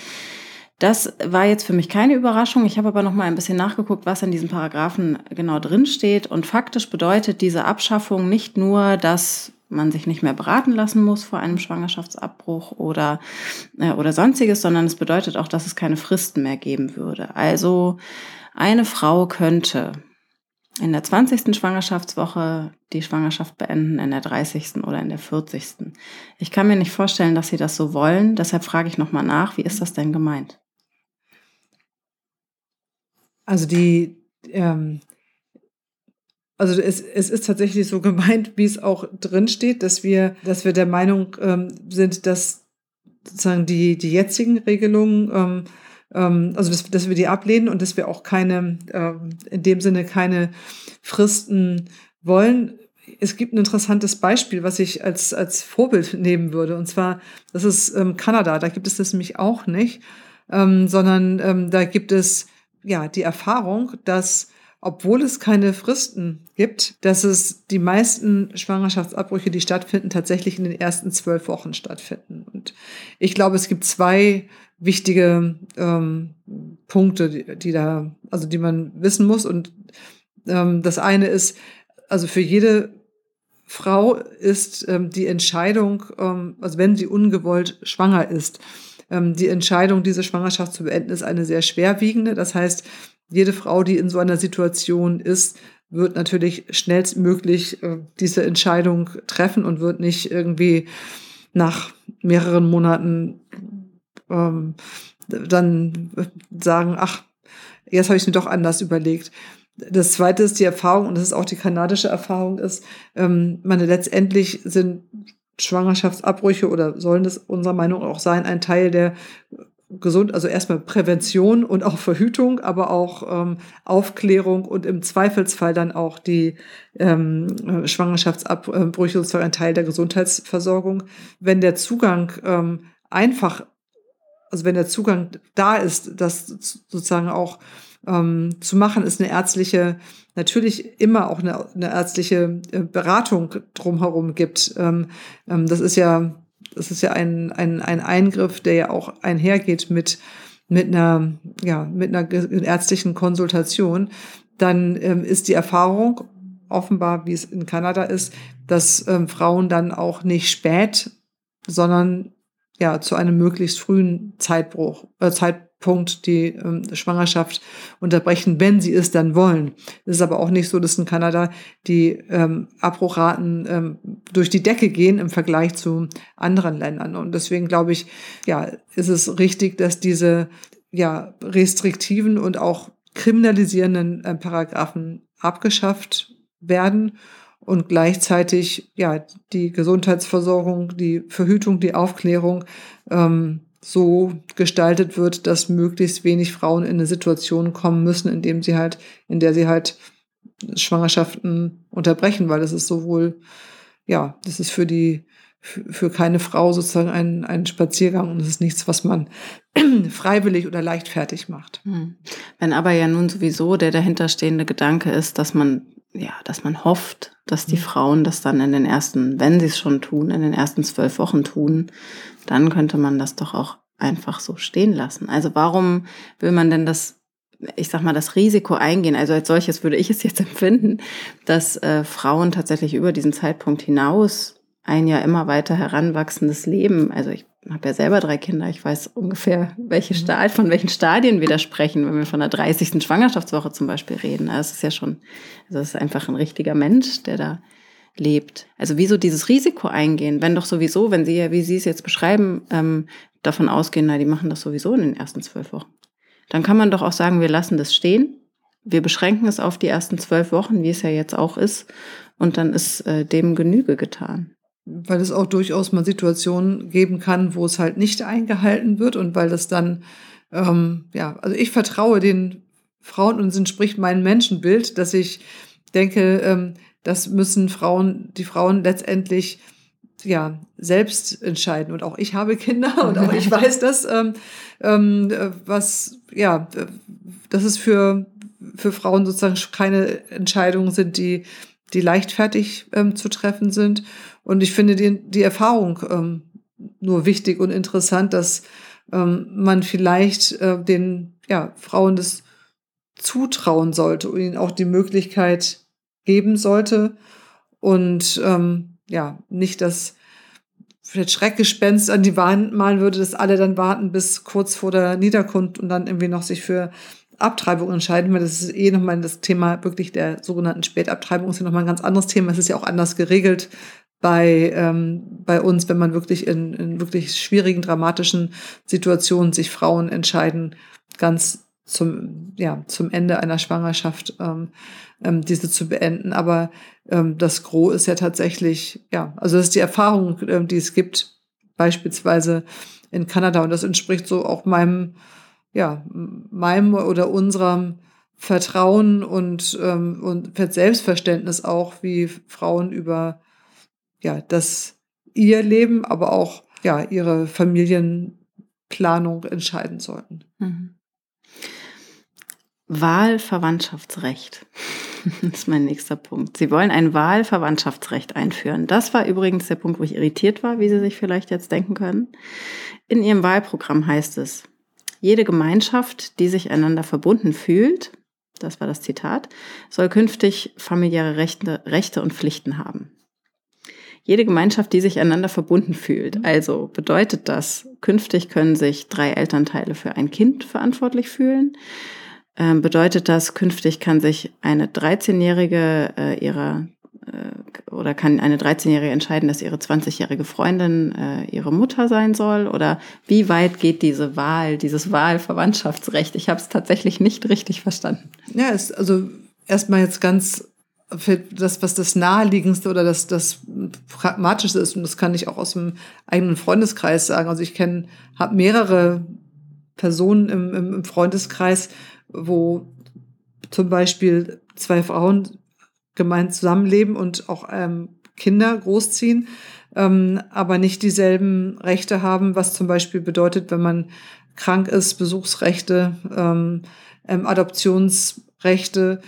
Das war jetzt für mich keine Überraschung. Ich habe aber noch mal ein bisschen nachgeguckt, was in diesen Paragraphen genau drin steht. Und faktisch bedeutet diese Abschaffung nicht nur, dass man sich nicht mehr beraten lassen muss vor einem Schwangerschaftsabbruch oder, äh, oder sonstiges, sondern es bedeutet auch, dass es keine Fristen mehr geben würde. Also eine Frau könnte in der 20. Schwangerschaftswoche die Schwangerschaft beenden, in der 30. oder in der 40. Ich kann mir nicht vorstellen, dass sie das so wollen. Deshalb frage ich nochmal nach, wie ist das denn gemeint? Also die, ähm, also es, es ist tatsächlich so gemeint, wie es auch drin steht, dass wir, dass wir der Meinung ähm, sind, dass sozusagen die, die jetzigen Regelungen ähm, also dass, dass wir die ablehnen und dass wir auch keine, äh, in dem Sinne keine Fristen wollen. Es gibt ein interessantes Beispiel, was ich als, als Vorbild nehmen würde. Und zwar, das ist ähm, Kanada. Da gibt es das nämlich auch nicht, ähm, sondern ähm, da gibt es ja die Erfahrung, dass obwohl es keine Fristen gibt, dass es die meisten Schwangerschaftsabbrüche, die stattfinden, tatsächlich in den ersten zwölf Wochen stattfinden. Und ich glaube, es gibt zwei wichtige ähm, Punkte, die, die, da, also die man wissen muss. Und ähm, das eine ist, also für jede Frau ist ähm, die Entscheidung, ähm, also wenn sie ungewollt schwanger ist, ähm, die Entscheidung, diese Schwangerschaft zu beenden, ist eine sehr schwerwiegende. Das heißt, jede Frau, die in so einer Situation ist, wird natürlich schnellstmöglich äh, diese Entscheidung treffen und wird nicht irgendwie nach mehreren Monaten ähm, dann sagen, ach, jetzt habe ich mir doch anders überlegt. Das zweite ist die Erfahrung, und das ist auch die kanadische Erfahrung, ist, ähm, meine, letztendlich sind Schwangerschaftsabbrüche oder sollen das unserer Meinung auch sein, ein Teil der gesund, also erstmal Prävention und auch Verhütung, aber auch ähm, Aufklärung und im Zweifelsfall dann auch die ähm, Schwangerschaftsabbrüche sozusagen ein Teil der Gesundheitsversorgung. Wenn der Zugang ähm, einfach also wenn der Zugang da ist, das sozusagen auch ähm, zu machen, ist eine ärztliche, natürlich immer auch eine, eine ärztliche äh, Beratung drumherum gibt. Ähm, ähm, das ist ja das ist ja ein, ein, ein Eingriff, der ja auch einhergeht mit, mit einer, ja, mit einer ärztlichen Konsultation, dann ähm, ist die Erfahrung offenbar, wie es in Kanada ist, dass ähm, Frauen dann auch nicht spät, sondern ja zu einem möglichst frühen Zeitbruch, äh, Zeitpunkt die ähm, Schwangerschaft unterbrechen, wenn sie es dann wollen. Es ist aber auch nicht so, dass in Kanada die ähm, Abbruchraten ähm, durch die Decke gehen im Vergleich zu anderen Ländern. Und deswegen glaube ich, ja, ist es richtig, dass diese ja restriktiven und auch kriminalisierenden äh, Paragraphen abgeschafft werden und gleichzeitig ja die Gesundheitsversorgung, die Verhütung, die Aufklärung ähm, so gestaltet wird, dass möglichst wenig Frauen in eine Situation kommen müssen, in dem sie halt, in der sie halt Schwangerschaften unterbrechen, weil das ist sowohl, ja, das ist für die für keine Frau sozusagen ein, ein Spaziergang und es ist nichts, was man [CLEARS THROAT] freiwillig oder leichtfertig macht. Hm. Wenn aber ja nun sowieso der dahinterstehende Gedanke ist, dass man ja, dass man hofft, dass die mhm. Frauen das dann in den ersten, wenn sie es schon tun, in den ersten zwölf Wochen tun, dann könnte man das doch auch einfach so stehen lassen. Also warum will man denn das, ich sag mal, das Risiko eingehen? Also als solches würde ich es jetzt [LAUGHS] empfinden, dass äh, Frauen tatsächlich über diesen Zeitpunkt hinaus ein ja immer weiter heranwachsendes Leben, also ich habe ja selber drei Kinder, ich weiß ungefähr, welche mhm. Stad von welchen Stadien wir da sprechen, wenn wir von der 30. Schwangerschaftswoche zum Beispiel reden. Das ist ja schon, also das ist einfach ein richtiger Mensch, der da lebt. Also wieso dieses Risiko eingehen, wenn doch sowieso, wenn Sie ja, wie Sie es jetzt beschreiben, ähm, davon ausgehen, na, die machen das sowieso in den ersten zwölf Wochen. Dann kann man doch auch sagen, wir lassen das stehen. Wir beschränken es auf die ersten zwölf Wochen, wie es ja jetzt auch ist. Und dann ist äh, dem Genüge getan weil es auch durchaus mal Situationen geben kann, wo es halt nicht eingehalten wird und weil das dann, ähm, ja, also ich vertraue den Frauen und es entspricht meinem Menschenbild, dass ich denke, ähm, das müssen Frauen, die Frauen letztendlich ja selbst entscheiden. Und auch ich habe Kinder [LAUGHS] und auch ich weiß das, ähm, ähm, was ja, dass es für für Frauen sozusagen keine Entscheidungen sind, die die leichtfertig ähm, zu treffen sind und ich finde die, die Erfahrung ähm, nur wichtig und interessant, dass ähm, man vielleicht äh, den ja, Frauen das zutrauen sollte und ihnen auch die Möglichkeit geben sollte und ähm, ja, nicht das Schreckgespenst an die Wand malen würde, dass alle dann warten bis kurz vor der Niederkunft und dann irgendwie noch sich für Abtreibung entscheiden, weil das ist eh nochmal das Thema wirklich der sogenannten Spätabtreibung ist ja nochmal ein ganz anderes Thema. Es ist ja auch anders geregelt bei, ähm, bei uns, wenn man wirklich in, in wirklich schwierigen, dramatischen Situationen sich Frauen entscheiden, ganz zum, ja, zum Ende einer Schwangerschaft ähm, ähm, diese zu beenden. Aber ähm, das Gros ist ja tatsächlich, ja, also das ist die Erfahrung, ähm, die es gibt, beispielsweise in Kanada. Und das entspricht so auch meinem, ja, meinem oder unserem Vertrauen und, ähm, und Selbstverständnis auch, wie Frauen über ja, das ihr Leben, aber auch ja, ihre Familienplanung entscheiden sollten. Mhm. Wahlverwandtschaftsrecht. [LAUGHS] Das ist mein nächster Punkt. Sie wollen ein Wahlverwandtschaftsrecht einführen. Das war übrigens der Punkt, wo ich irritiert war, wie Sie sich vielleicht jetzt denken können. In Ihrem Wahlprogramm heißt es, jede Gemeinschaft, die sich einander verbunden fühlt, das war das Zitat, soll künftig familiäre Rechte, Rechte und Pflichten haben jede Gemeinschaft, die sich einander verbunden fühlt. Mhm. Also bedeutet das, künftig können sich drei Elternteile für ein Kind verantwortlich fühlen. Ähm, bedeutet das, künftig kann sich eine 13-Jährige äh, ihrer äh, oder kann eine 13-Jährige entscheiden, dass ihre 20-jährige Freundin äh, ihre Mutter sein soll? Oder wie weit geht diese Wahl, dieses Wahlverwandtschaftsrecht? Ich habe es tatsächlich nicht richtig verstanden. Ja, ist also erstmal jetzt ganz für das, was das naheliegendste oder das, das pragmatischste ist, und das kann ich auch aus dem eigenen Freundeskreis sagen. Also ich kenne, habe mehrere Personen im, im, im Freundeskreis, wo zum Beispiel zwei Frauen gemeint zusammenleben und auch ähm, Kinder großziehen, ähm, aber nicht dieselben Rechte haben, was zum Beispiel bedeutet, wenn man krank ist, Besuchsrechte, ähm, ähm, Adoptionsrechte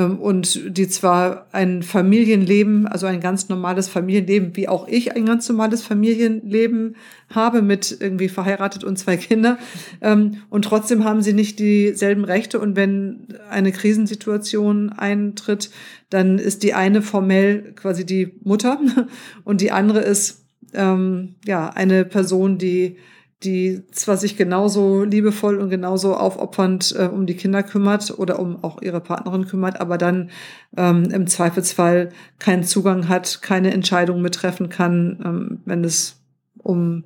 und die zwar ein Familienleben, also ein ganz normales Familienleben, wie auch ich ein ganz normales Familienleben habe, mit irgendwie verheiratet und zwei Kinder. Ähm, und trotzdem haben sie nicht dieselben Rechte. Und wenn eine Krisensituation eintritt, dann ist die eine formell quasi die Mutter [LAUGHS] und die andere ist ähm, ja eine Person, die die zwar sich genauso liebevoll und genauso aufopfernd äh, um die Kinder kümmert oder um auch ihre Partnerin kümmert, aber dann ähm, im Zweifelsfall keinen Zugang hat, keine Entscheidung mittreffen kann, ähm, wenn es um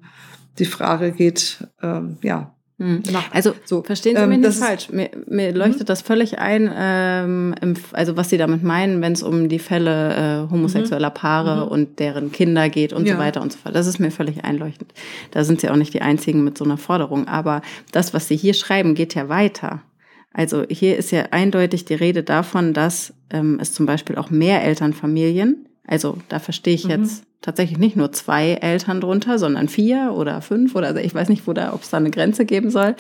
die Frage geht, ähm, ja, hm. Also so, verstehen Sie mich ähm, nicht falsch. Mir, mir leuchtet mhm. das völlig ein, ähm, im, also was Sie damit meinen, wenn es um die Fälle äh, homosexueller Paare mhm. und deren Kinder geht und ja. so weiter und so fort. Das ist mir völlig einleuchtend. Da sind Sie auch nicht die Einzigen mit so einer Forderung. Aber das, was Sie hier schreiben, geht ja weiter. Also hier ist ja eindeutig die Rede davon, dass ähm, es zum Beispiel auch mehr Elternfamilien also da verstehe ich mhm. jetzt tatsächlich nicht nur zwei Eltern drunter, sondern vier oder fünf oder also ich weiß nicht, wo da, ob es da eine Grenze geben soll.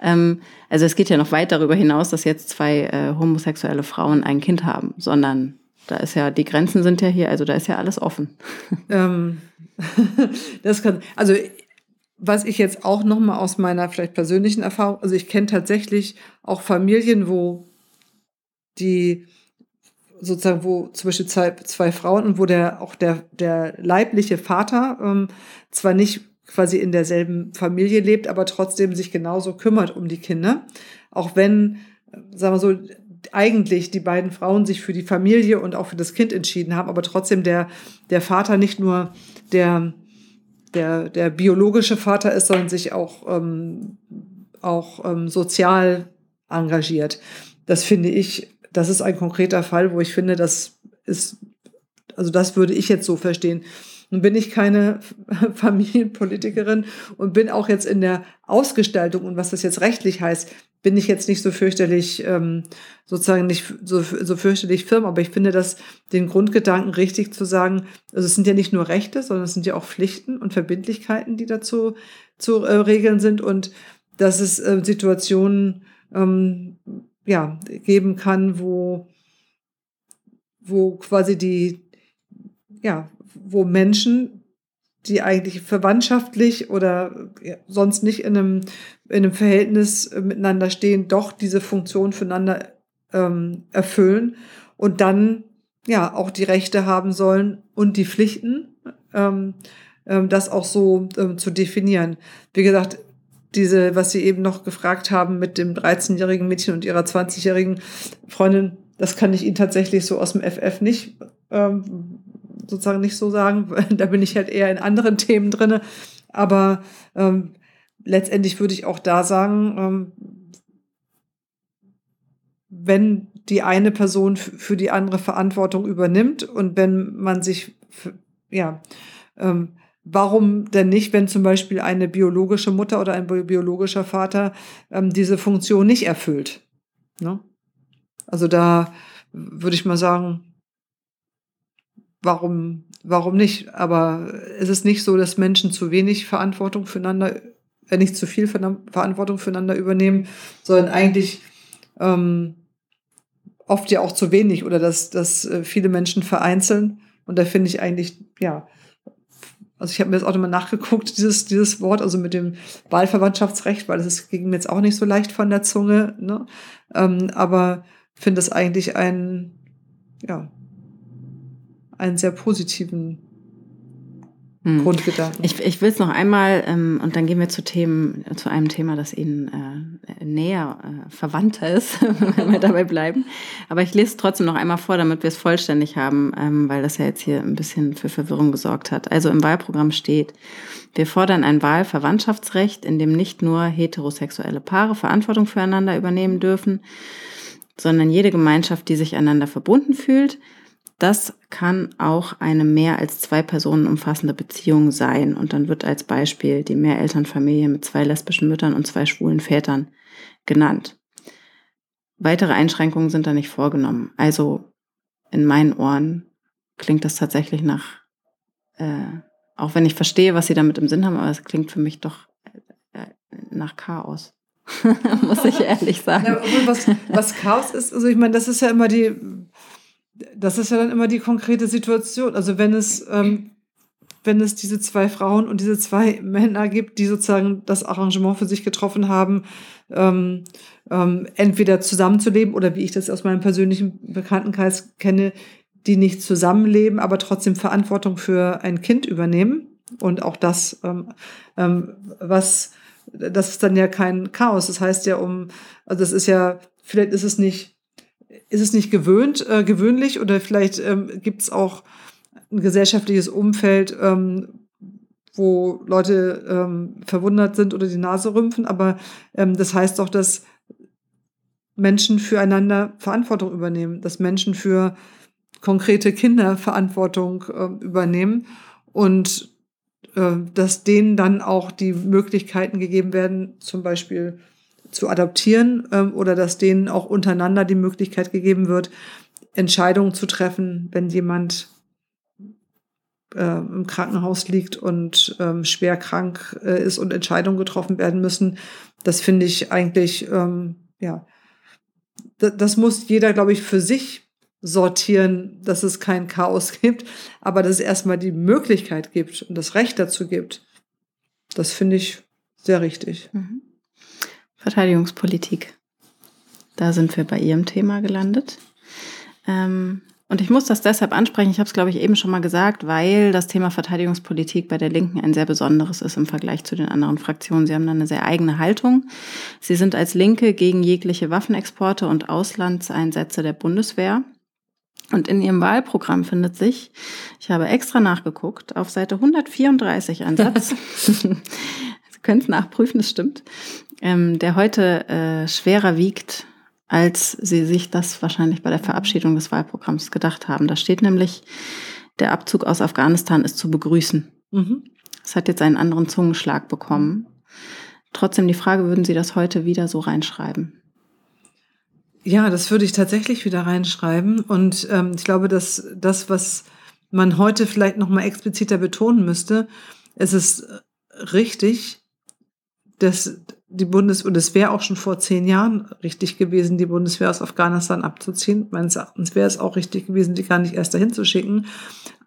Ähm, also es geht ja noch weit darüber hinaus, dass jetzt zwei äh, homosexuelle Frauen ein Kind haben, sondern da ist ja, die Grenzen sind ja hier, also da ist ja alles offen. [LAUGHS] Ähm, [LAUGHS] das kann, also was ich jetzt auch nochmal aus meiner vielleicht persönlichen Erfahrung, also ich kenne tatsächlich auch Familien, wo die sozusagen, wo zum Beispiel zwei, zwei Frauen und wo der auch der, der leibliche Vater ähm, zwar nicht quasi in derselben Familie lebt, aber trotzdem sich genauso kümmert um die Kinder. Auch wenn, sagen wir so, eigentlich die beiden Frauen sich für die Familie und auch für das Kind entschieden haben, aber trotzdem der, der Vater nicht nur der, der, der biologische Vater ist, sondern sich auch, ähm, auch ähm, sozial engagiert. Das finde ich das ist ein konkreter Fall, wo ich finde, das ist, also das würde ich jetzt so verstehen. Nun bin ich keine [LAUGHS] Familienpolitikerin und bin auch jetzt in der Ausgestaltung und was das jetzt rechtlich heißt, bin ich jetzt nicht so fürchterlich, ähm, sozusagen nicht so, so fürchterlich firm, aber ich finde das den Grundgedanken richtig zu sagen, also es sind ja nicht nur Rechte, sondern es sind ja auch Pflichten und Verbindlichkeiten, die dazu zu äh, regeln sind und dass es äh, Situationen ähm, ja, geben kann, wo, wo quasi die, ja, wo Menschen, die eigentlich verwandtschaftlich oder sonst nicht in einem, in einem Verhältnis miteinander stehen, doch diese Funktion füreinander ähm, erfüllen und dann ja auch die Rechte haben sollen und die Pflichten, ähm, ähm, das auch so ähm, zu definieren. Wie gesagt, diese, was Sie eben noch gefragt haben mit dem 13-jährigen Mädchen und ihrer 20-jährigen Freundin, das kann ich Ihnen tatsächlich so aus dem FF nicht ähm, sozusagen nicht so sagen. da bin ich halt eher in anderen Themen drinne. Aber ähm, letztendlich würde ich auch da sagen, ähm, wenn die eine Person für die andere Verantwortung übernimmt und wenn man sich ja ähm, Warum denn nicht, wenn zum Beispiel eine biologische Mutter oder ein biologischer Vater ähm, diese Funktion nicht erfüllt? Ne? Also da würde ich mal sagen, warum, warum nicht? Aber es ist nicht so, dass Menschen zu wenig Verantwortung füreinander, äh, nicht zu viel Verantwortung füreinander übernehmen, sondern eigentlich ähm, oft ja auch zu wenig oder dass, dass äh, viele Menschen vereinzeln. Und da finde ich eigentlich, ja, also ich habe mir das auch nochmal nachgeguckt, dieses, dieses Wort, also mit dem Wahlverwandtschaftsrecht, weil das ging mir jetzt auch nicht so leicht von der Zunge. Ne? Ähm, aber finde es eigentlich einen, ja, einen sehr positiven hm. Grundgedanken. Ich, ich will es noch einmal, ähm, und dann gehen wir zu Themen, zu einem Thema, das Ihnen äh, näher äh, verwandter ist, [LAUGHS] wenn wir dabei bleiben. Aber ich lese es trotzdem noch einmal vor, damit wir es vollständig haben, ähm, weil das ja jetzt hier ein bisschen für Verwirrung gesorgt hat. Also im Wahlprogramm steht, wir fordern ein Wahlverwandtschaftsrecht, in dem nicht nur heterosexuelle Paare Verantwortung füreinander übernehmen dürfen, sondern jede Gemeinschaft, die sich einander verbunden fühlt, das kann auch eine mehr als zwei Personen umfassende Beziehung sein. Und dann wird als Beispiel die Mehrelternfamilie mit zwei lesbischen Müttern und zwei schwulen Vätern genannt. Weitere Einschränkungen sind da nicht vorgenommen. Also in meinen Ohren klingt das tatsächlich nach, äh, auch wenn ich verstehe, was Sie damit im Sinn haben, aber es klingt für mich doch äh, nach Chaos. [LAUGHS] muss ich ehrlich sagen. Ja, was, was Chaos ist, also ich meine, das ist ja immer die, das ist ja dann immer die konkrete Situation. Also wenn es, ähm, wenn es diese zwei Frauen und diese zwei Männer gibt, die sozusagen das Arrangement für sich getroffen haben, ähm, ähm, entweder zusammenzuleben oder wie ich das aus meinem persönlichen Bekanntenkreis kenne, die nicht zusammenleben, aber trotzdem Verantwortung für ein Kind übernehmen. Und auch das, ähm, ähm, was, das ist dann ja kein Chaos. Das heißt ja um, also das ist ja, vielleicht ist es nicht, ist es nicht gewöhnt, äh, gewöhnlich oder vielleicht ähm, gibt es auch ein gesellschaftliches Umfeld, ähm, wo Leute ähm, verwundert sind oder die Nase rümpfen, aber ähm, das heißt doch, dass Menschen füreinander Verantwortung übernehmen, dass Menschen für konkrete Kinder Verantwortung äh, übernehmen und äh, dass denen dann auch die Möglichkeiten gegeben werden, zum Beispiel zu adoptieren äh, oder dass denen auch untereinander die Möglichkeit gegeben wird, Entscheidungen zu treffen, wenn jemand äh, im Krankenhaus liegt und ähm, schwer krank äh, ist und Entscheidungen getroffen werden müssen. Das finde ich eigentlich, ähm, ja, das muss jeder, glaube ich, für sich sortieren, dass es kein Chaos [LAUGHS] gibt, aber dass es erstmal die Möglichkeit gibt und das Recht dazu gibt. Das finde ich sehr richtig. Mhm. Verteidigungspolitik. Da sind wir bei Ihrem Thema gelandet. Ähm, und ich muss das deshalb ansprechen, ich habe es, glaube ich, eben schon mal gesagt, weil das Thema Verteidigungspolitik bei der Linken ein sehr besonderes ist im Vergleich zu den anderen Fraktionen. Sie haben da eine sehr eigene Haltung. Sie sind als Linke gegen jegliche Waffenexporte und Auslandseinsätze der Bundeswehr. Und in Ihrem Wahlprogramm findet sich, ich habe extra nachgeguckt, auf Seite 134 ein Satz. [LAUGHS] [LAUGHS] Sie können es nachprüfen, es stimmt. Ähm, der heute äh, schwerer wiegt als sie sich das wahrscheinlich bei der Verabschiedung des Wahlprogramms gedacht haben. Da steht nämlich, der Abzug aus Afghanistan ist zu begrüßen. Mhm. Es hat jetzt einen anderen Zungenschlag bekommen. Trotzdem die Frage, würden Sie das heute wieder so reinschreiben? Ja, das würde ich tatsächlich wieder reinschreiben. Und ähm, ich glaube, dass das, was man heute vielleicht noch mal expliziter betonen müsste, es ist richtig, dass die Bundes- und es wäre auch schon vor zehn Jahren richtig gewesen, die Bundeswehr aus Afghanistan abzuziehen. Meines Erachtens wäre es auch richtig gewesen, die gar nicht erst dahin zu schicken.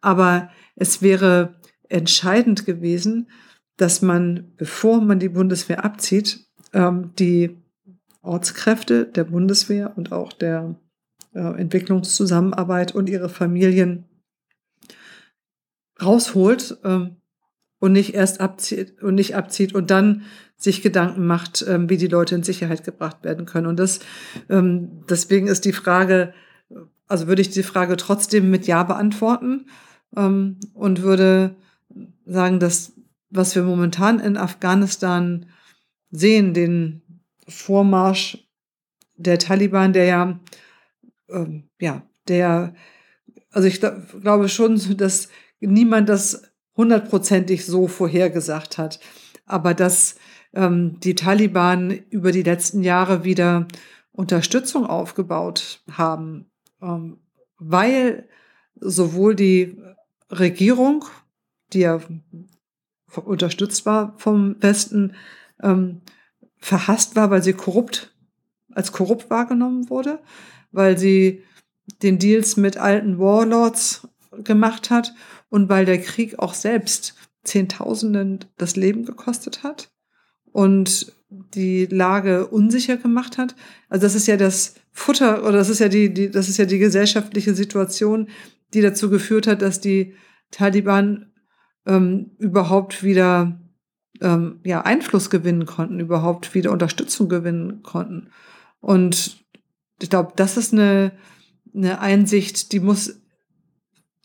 Aber es wäre entscheidend gewesen, dass man, bevor man die Bundeswehr abzieht, ähm, die Ortskräfte der Bundeswehr und auch der äh, Entwicklungszusammenarbeit und ihre Familien rausholt ähm, und nicht erst abzieht und nicht abzieht und dann sich Gedanken macht, ähm, wie die Leute in Sicherheit gebracht werden können. Und das, ähm, deswegen ist die Frage, also würde ich die Frage trotzdem mit Ja beantworten ähm, und würde sagen, dass was wir momentan in Afghanistan sehen, den Vormarsch der Taliban, der ja, ähm, ja, der, also ich glaube schon, dass niemand das hundertprozentig so vorhergesagt hat. Aber dass ähm, die Taliban über die letzten Jahre wieder Unterstützung aufgebaut haben, ähm, weil sowohl die Regierung, die ja unterstützt war vom Westen, ähm, verhasst war, weil sie korrupt, als korrupt wahrgenommen wurde, weil sie den Deals mit alten Warlords gemacht hat und weil der Krieg auch selbst Zehntausenden das Leben gekostet hat und die Lage unsicher gemacht hat. Also das ist ja das Futter oder das ist ja die, die das ist ja die gesellschaftliche Situation, die dazu geführt hat, dass die Taliban ähm, überhaupt wieder ähm, ja Einfluss gewinnen konnten, überhaupt wieder Unterstützung gewinnen konnten. Und ich glaube, das ist eine eine Einsicht, die muss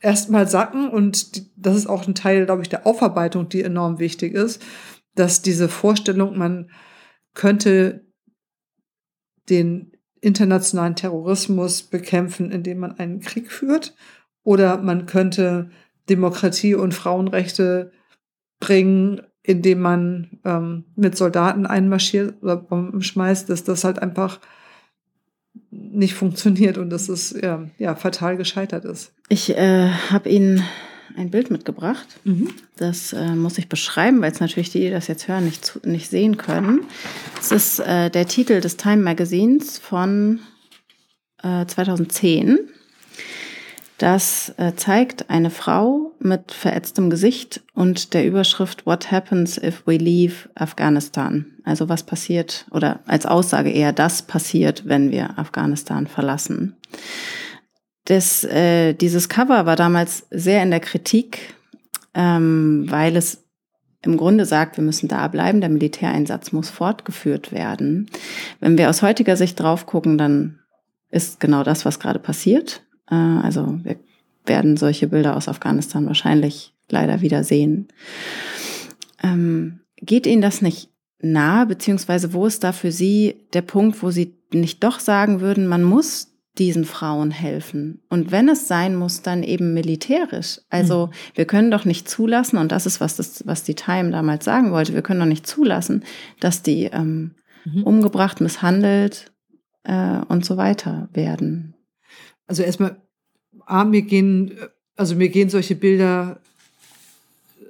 erstmal sacken und die, das ist auch ein Teil, glaube ich, der Aufarbeitung, die enorm wichtig ist dass diese Vorstellung, man könnte den internationalen Terrorismus bekämpfen, indem man einen Krieg führt, oder man könnte Demokratie und Frauenrechte bringen, indem man ähm, mit Soldaten einmarschiert oder Bomben schmeißt, dass das halt einfach nicht funktioniert und dass es ja, ja fatal gescheitert ist. Ich äh, habe Ihnen ein Bild mitgebracht. Mhm. Das äh, muss ich beschreiben, weil es natürlich die, die das jetzt hören, nicht, nicht sehen können. Es ist äh, der Titel des Time Magazines von äh, 2010. Das äh, zeigt eine Frau mit verätztem Gesicht und der Überschrift What happens if we leave Afghanistan? Also was passiert oder als Aussage eher das passiert, wenn wir Afghanistan verlassen. Das, äh, dieses Cover war damals sehr in der Kritik, ähm, weil es im Grunde sagt, wir müssen da bleiben, der Militäreinsatz muss fortgeführt werden. Wenn wir aus heutiger Sicht drauf gucken, dann ist genau das, was gerade passiert. Äh, also wir werden solche Bilder aus Afghanistan wahrscheinlich leider wieder sehen. Ähm, geht Ihnen das nicht nahe, beziehungsweise wo ist da für Sie der Punkt, wo Sie nicht doch sagen würden, man muss diesen Frauen helfen. Und wenn es sein muss, dann eben militärisch. Also mhm. wir können doch nicht zulassen, und das ist, was, das, was die Time damals sagen wollte, wir können doch nicht zulassen, dass die ähm, mhm. umgebracht, misshandelt äh, und so weiter werden. Also erstmal, A, mir gehen, also mir gehen solche Bilder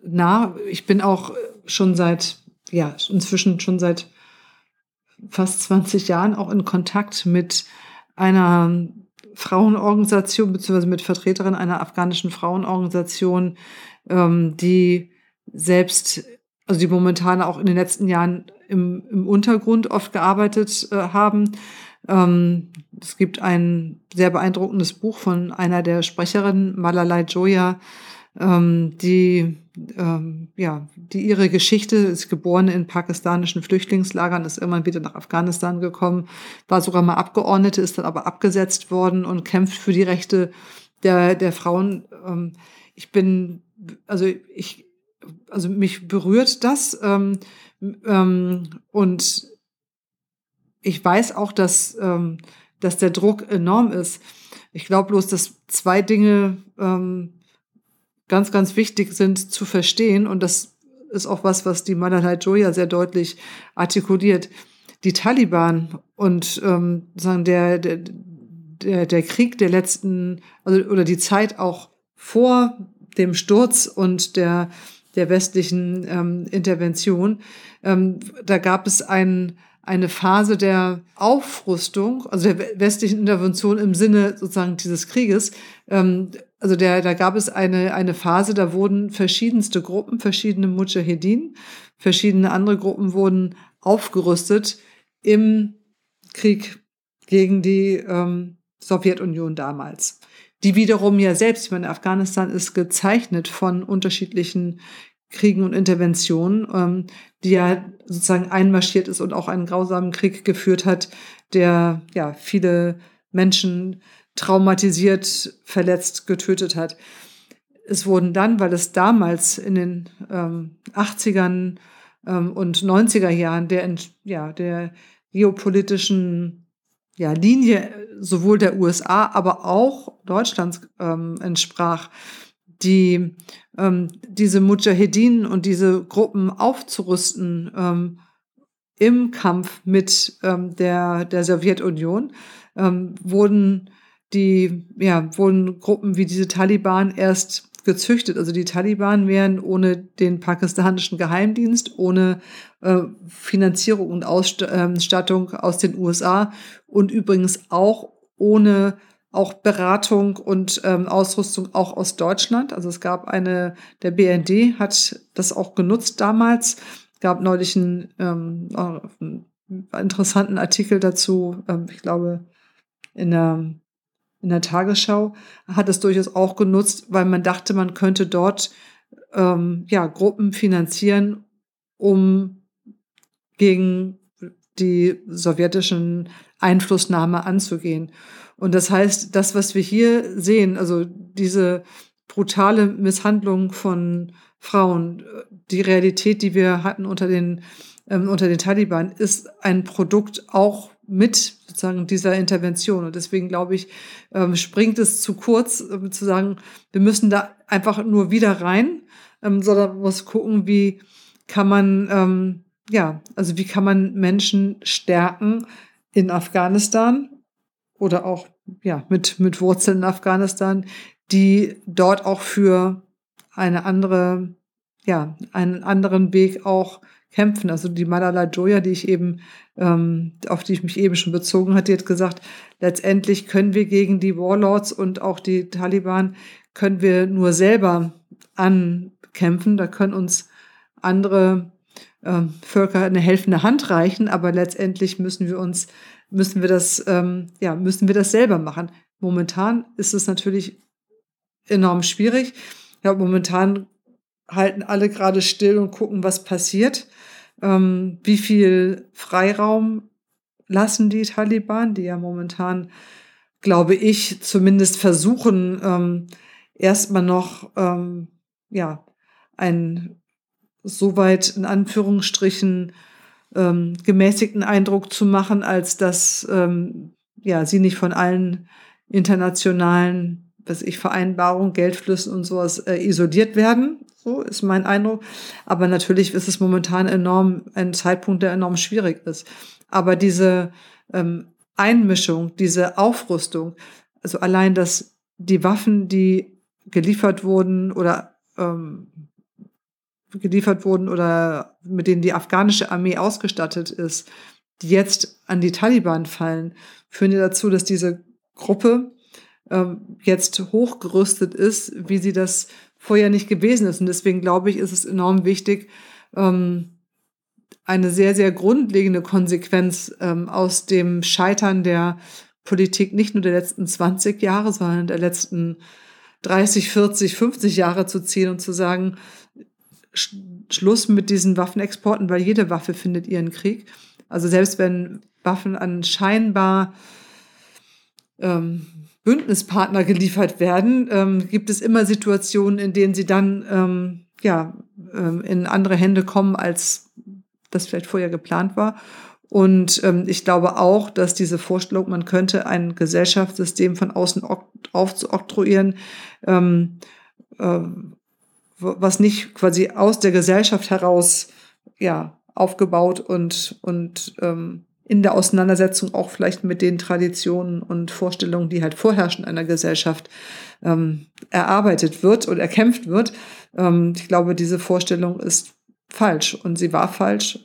nah. Ich bin auch schon seit, ja, inzwischen schon seit fast 20 Jahren auch in Kontakt mit einer Frauenorganisation beziehungsweise mit Vertreterin einer afghanischen Frauenorganisation, ähm, die selbst, also die momentan auch in den letzten Jahren im, im Untergrund oft gearbeitet äh, haben. Ähm, es gibt ein sehr beeindruckendes Buch von einer der Sprecherinnen, Malalai Joya, ähm, die ähm, ja, die ihre Geschichte ist geboren in pakistanischen Flüchtlingslagern, ist irgendwann wieder nach Afghanistan gekommen, war sogar mal Abgeordnete, ist dann aber abgesetzt worden und kämpft für die Rechte der, der Frauen. Ähm, ich bin, also ich, also mich berührt das ähm, ähm, und ich weiß auch, dass, ähm, dass der Druck enorm ist. Ich glaube bloß, dass zwei Dinge ähm, ganz, ganz wichtig sind zu verstehen. Und das ist auch was, was die Malalai Joya sehr deutlich artikuliert. Die Taliban und ähm, sagen der, der, der, der Krieg der letzten, also, oder die Zeit auch vor dem Sturz und der, der westlichen ähm, Intervention, ähm, da gab es ein, eine Phase der Aufrüstung, also der westlichen Intervention im Sinne sozusagen dieses Krieges, ähm, also der, da gab es eine, eine Phase, da wurden verschiedenste Gruppen, verschiedene Mujahedin, verschiedene andere Gruppen wurden aufgerüstet im Krieg gegen die ähm, Sowjetunion damals. Die wiederum ja selbst, ich meine, Afghanistan ist gezeichnet von unterschiedlichen Kriegen und Interventionen, ähm, die ja sozusagen einmarschiert ist und auch einen grausamen Krieg geführt hat, der ja viele Menschen traumatisiert, verletzt, getötet hat. Es wurden dann, weil es damals in den ähm, 80ern ähm, und 90er Jahren der, ja, der geopolitischen ja, Linie sowohl der USA, aber auch Deutschlands ähm, entsprach, die ähm, diese Mujahedin und diese Gruppen aufzurüsten ähm, im Kampf mit ähm, der, der Sowjetunion, ähm, wurden die, ja, wurden Gruppen wie diese Taliban erst gezüchtet. Also die Taliban wären ohne den pakistanischen Geheimdienst, ohne äh, Finanzierung und Ausstattung aus den USA und übrigens auch ohne auch Beratung und ähm, Ausrüstung auch aus Deutschland. Also es gab eine, der BND hat das auch genutzt damals. Es gab neulich einen, ähm, einen interessanten Artikel dazu, ähm, ich glaube, in der in der Tagesschau, hat es durchaus auch genutzt, weil man dachte, man könnte dort ähm, ja, Gruppen finanzieren, um gegen die sowjetischen Einflussnahme anzugehen. Und das heißt, das, was wir hier sehen, also diese brutale Misshandlung von Frauen, die Realität, die wir hatten unter den, ähm, unter den Taliban, ist ein Produkt auch mit sozusagen dieser Intervention. Und deswegen glaube ich, ähm, springt es zu kurz, äh, zu sagen, wir müssen da einfach nur wieder rein, ähm, sondern muss gucken, wie kann man, ähm, ja, also wie kann man Menschen stärken in Afghanistan oder auch ja mit mit Wurzeln in Afghanistan, die dort auch für eine andere, ja, einen anderen Weg auch kämpfen. Also die Malala Joya, die ich eben, ähm, auf die ich mich eben schon bezogen hatte, die hat gesagt, letztendlich können wir gegen die Warlords und auch die Taliban können wir nur selber ankämpfen. Da können uns andere ähm, Völker eine helfende Hand reichen, aber letztendlich müssen wir uns, müssen wir das, ähm, ja, müssen wir das selber machen. Momentan ist es natürlich enorm schwierig. Ja, momentan halten alle gerade still und gucken, was passiert. Ähm, wie viel Freiraum lassen die Taliban, die ja momentan, glaube ich, zumindest versuchen, ähm, erstmal noch ähm, ja, ein soweit in Anführungsstrichen ähm, gemäßigten Eindruck zu machen, als dass ähm, ja, sie nicht von allen internationalen was ich, Vereinbarungen, Geldflüssen und sowas äh, isoliert werden. So ist mein Eindruck. Aber natürlich ist es momentan enorm ein Zeitpunkt, der enorm schwierig ist. Aber diese ähm, Einmischung, diese Aufrüstung, also allein, dass die Waffen, die geliefert wurden oder ähm, geliefert wurden oder mit denen die afghanische Armee ausgestattet ist, die jetzt an die Taliban fallen, führen ja dazu, dass diese Gruppe ähm, jetzt hochgerüstet ist, wie sie das vorher nicht gewesen ist. Und deswegen glaube ich, ist es enorm wichtig, ähm, eine sehr, sehr grundlegende Konsequenz ähm, aus dem Scheitern der Politik nicht nur der letzten 20 Jahre, sondern der letzten 30, 40, 50 Jahre zu ziehen und zu sagen, Schluss mit diesen Waffenexporten, weil jede Waffe findet ihren Krieg. Also selbst wenn Waffen an scheinbar ähm, Bündnispartner geliefert werden, ähm, gibt es immer Situationen, in denen sie dann ähm, ja, ähm, in andere Hände kommen, als das vielleicht vorher geplant war. Und ähm, ich glaube auch, dass diese Vorstellung, man könnte ein Gesellschaftssystem von außen aufzuoktroyieren, ähm, äh, was nicht quasi aus der Gesellschaft heraus ja aufgebaut und und ähm, in der Auseinandersetzung auch vielleicht mit den Traditionen und Vorstellungen, die halt vorherrschen in einer Gesellschaft, ähm, erarbeitet wird oder erkämpft wird. Ähm, ich glaube, diese Vorstellung ist falsch und sie war falsch.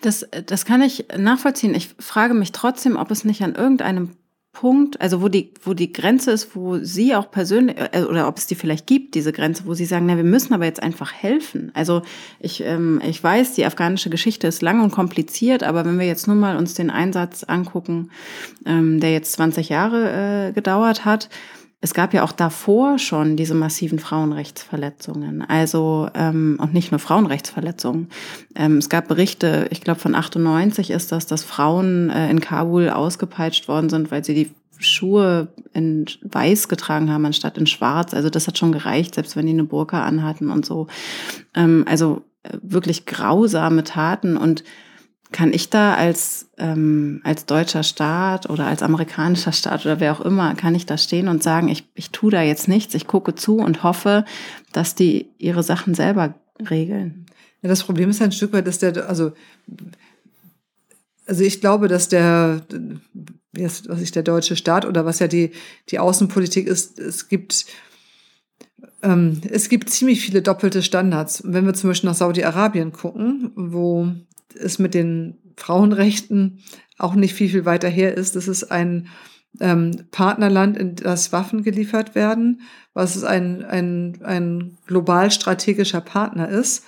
Das, das kann ich nachvollziehen. Ich frage mich trotzdem, ob es nicht an irgendeinem Punkt, also wo die, wo die Grenze ist, wo Sie auch persönlich, äh, oder ob es die vielleicht gibt, diese Grenze, wo Sie sagen, na, wir müssen aber jetzt einfach helfen. Also ich, ähm, ich weiß, die afghanische Geschichte ist lang und kompliziert, aber wenn wir jetzt nur mal uns den Einsatz angucken, ähm, der jetzt 20 Jahre äh, gedauert hat, es gab ja auch davor schon diese massiven Frauenrechtsverletzungen. Also, ähm, und nicht nur Frauenrechtsverletzungen. Ähm, es gab Berichte, ich glaube von 98 ist das, dass Frauen äh, in Kabul ausgepeitscht worden sind, weil sie die Schuhe in weiß getragen haben anstatt in schwarz. Also das hat schon gereicht, selbst wenn die eine Burka anhatten und so. Ähm, also äh, wirklich grausame Taten und kann ich da als, ähm, als deutscher Staat oder als amerikanischer Staat oder wer auch immer, kann ich da stehen und sagen, ich, ich tue da jetzt nichts, ich gucke zu und hoffe, dass die ihre Sachen selber regeln. Ja, das Problem ist ein Stück weit, dass der, also, also ich glaube, dass der, was ist der deutsche Staat oder was ja die, die Außenpolitik ist, es gibt, ähm, es gibt ziemlich viele doppelte Standards. Wenn wir zum Beispiel nach Saudi-Arabien gucken, wo es mit den Frauenrechten auch nicht viel, viel weiter her ist. Das ist ein ähm, Partnerland, in das Waffen geliefert werden, was ein, ein, ein global strategischer Partner ist.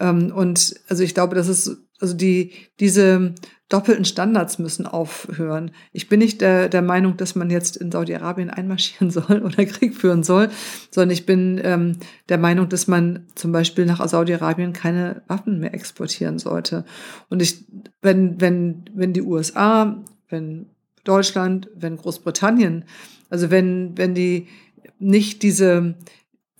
Ähm, und also ich glaube, das ist, also die, diese doppelten Standards müssen aufhören. Ich bin nicht der, der Meinung, dass man jetzt in Saudi-Arabien einmarschieren [LAUGHS] soll oder Krieg führen soll, sondern ich bin ähm, der Meinung, dass man zum Beispiel nach Saudi-Arabien keine Waffen mehr exportieren sollte. Und ich, wenn, wenn, wenn die USA, wenn Deutschland, wenn Großbritannien, also wenn, wenn die nicht diese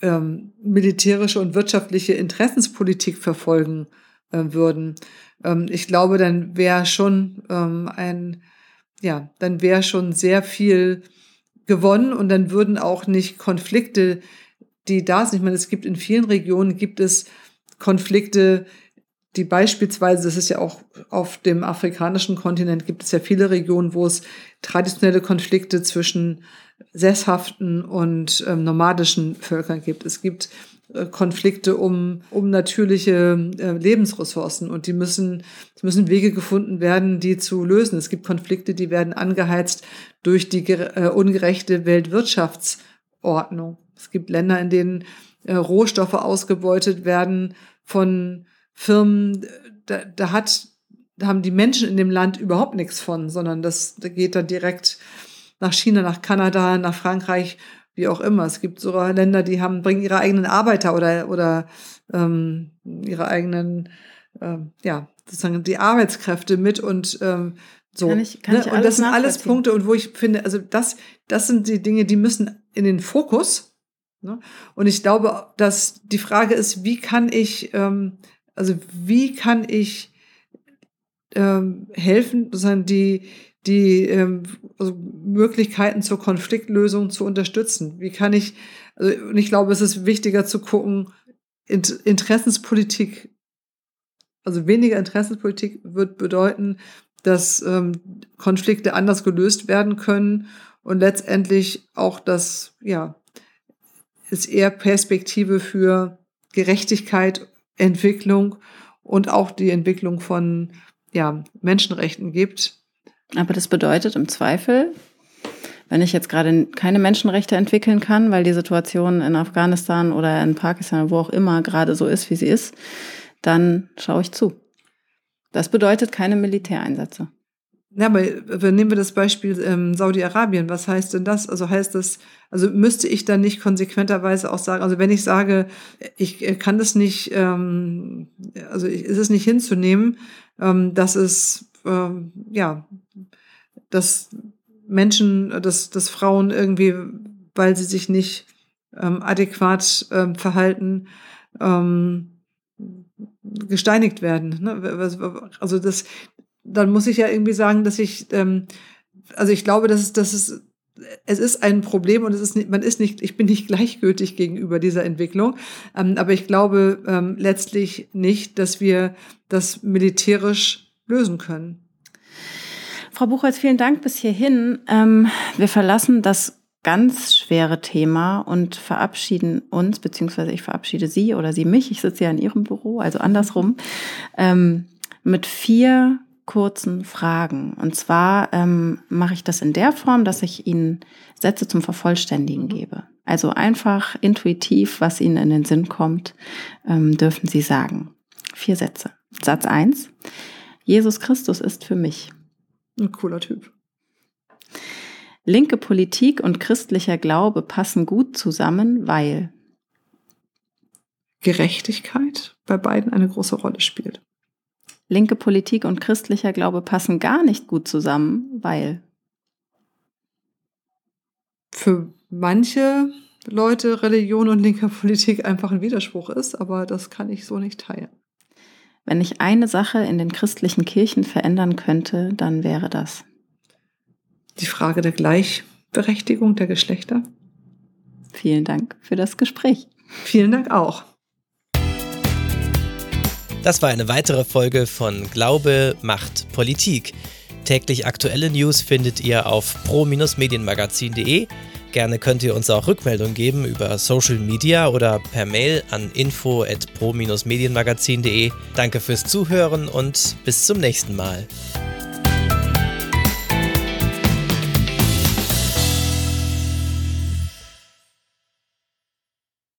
ähm, militärische und wirtschaftliche Interessenspolitik verfolgen würden, ähm, ich glaube, dann wäre schon ähm, ein, ja, dann wäre schon sehr viel gewonnen und dann würden auch nicht Konflikte, die da sind. Ich meine, es gibt in vielen Regionen gibt es Konflikte, die beispielsweise, das ist ja auch auf dem afrikanischen Kontinent, gibt es ja viele Regionen, wo es traditionelle Konflikte zwischen sesshaften und ähm, nomadischen Völkern gibt. Es gibt äh, Konflikte um, um natürliche äh, Lebensressourcen und die müssen, es müssen Wege gefunden werden, die zu lösen. Es gibt Konflikte, die werden angeheizt durch die äh, ungerechte Weltwirtschaftsordnung. Es gibt Länder, in denen äh, Rohstoffe ausgebeutet werden von Firmen, da, da hat, da haben die Menschen in dem Land überhaupt nichts von, sondern das, da geht dann direkt nach China, nach Kanada, nach Frankreich, wie auch immer. Es gibt sogar Länder, die haben, bringen ihre eigenen Arbeiter oder, oder ähm, ihre eigenen, ähm, ja, sozusagen die Arbeitskräfte mit und ähm, so. Kann ich, kann ne? ich und das sind alles Punkte, und wo ich finde, also das, das sind die Dinge, die müssen in den Fokus. Ne? Und ich glaube, dass die Frage ist, wie kann ich ähm, also wie kann ich ähm, helfen, sozusagen die, die ähm, also Möglichkeiten zur Konfliktlösung zu unterstützen? Wie kann ich, also, und ich glaube, es ist wichtiger zu gucken, Interessenspolitik, also weniger Interessenspolitik wird bedeuten, dass ähm, Konflikte anders gelöst werden können und letztendlich auch das, ja, ist eher Perspektive für Gerechtigkeit Entwicklung und auch die Entwicklung von ja, Menschenrechten gibt. Aber das bedeutet im Zweifel, wenn ich jetzt gerade keine Menschenrechte entwickeln kann, weil die Situation in Afghanistan oder in Pakistan, wo auch immer gerade so ist, wie sie ist, dann schaue ich zu. Das bedeutet keine Militäreinsätze. Ja, aber nehmen wir das Beispiel ähm, Saudi-Arabien. Was heißt denn das? Also heißt das, also müsste ich dann nicht konsequenterweise auch sagen, also wenn ich sage, ich äh, kann das nicht, ähm, also ist es nicht hinzunehmen, ähm, dass es, ähm, ja, dass Menschen, dass, dass Frauen irgendwie, weil sie sich nicht ähm, adäquat ähm, verhalten, ähm, gesteinigt werden. Ne? Also das, dann muss ich ja irgendwie sagen, dass ich, ähm, also ich glaube, dass es, dass es, es ist ein Problem und es ist nicht, man ist nicht, ich bin nicht [LAUGHS] gleichgültig gegenüber dieser Entwicklung. Ähm, aber ich glaube ähm, letztlich nicht, dass wir das militärisch lösen können. Frau Buchholz, vielen Dank bis hierhin. Ähm, wir verlassen das ganz schwere Thema und verabschieden uns, beziehungsweise ich verabschiede Sie oder Sie mich. Ich sitze ja in Ihrem Büro, also andersrum, ähm, mit vier kurzen Fragen. Und zwar ähm, mache ich das in der Form, dass ich Ihnen Sätze zum Vervollständigen mhm. gebe. Also einfach intuitiv, was Ihnen in den Sinn kommt, ähm, dürfen Sie sagen. Vier Sätze. Satz eins: Jesus Christus ist für mich. Ein cooler Typ. Linke Politik und christlicher Glaube passen gut zusammen, weil Gerechtigkeit bei beiden eine große Rolle spielt linke Politik und christlicher Glaube passen gar nicht gut zusammen, weil für manche Leute Religion und linke Politik einfach ein Widerspruch ist, aber das kann ich so nicht teilen. Wenn ich eine Sache in den christlichen Kirchen verändern könnte, dann wäre das die Frage der Gleichberechtigung der Geschlechter. Vielen Dank für das Gespräch. Vielen Dank auch. Das war eine weitere Folge von Glaube macht Politik. Täglich aktuelle News findet ihr auf pro-medienmagazin.de. Gerne könnt ihr uns auch Rückmeldungen geben über Social Media oder per Mail an info at pro-medienmagazin.de. Danke fürs Zuhören und bis zum nächsten Mal.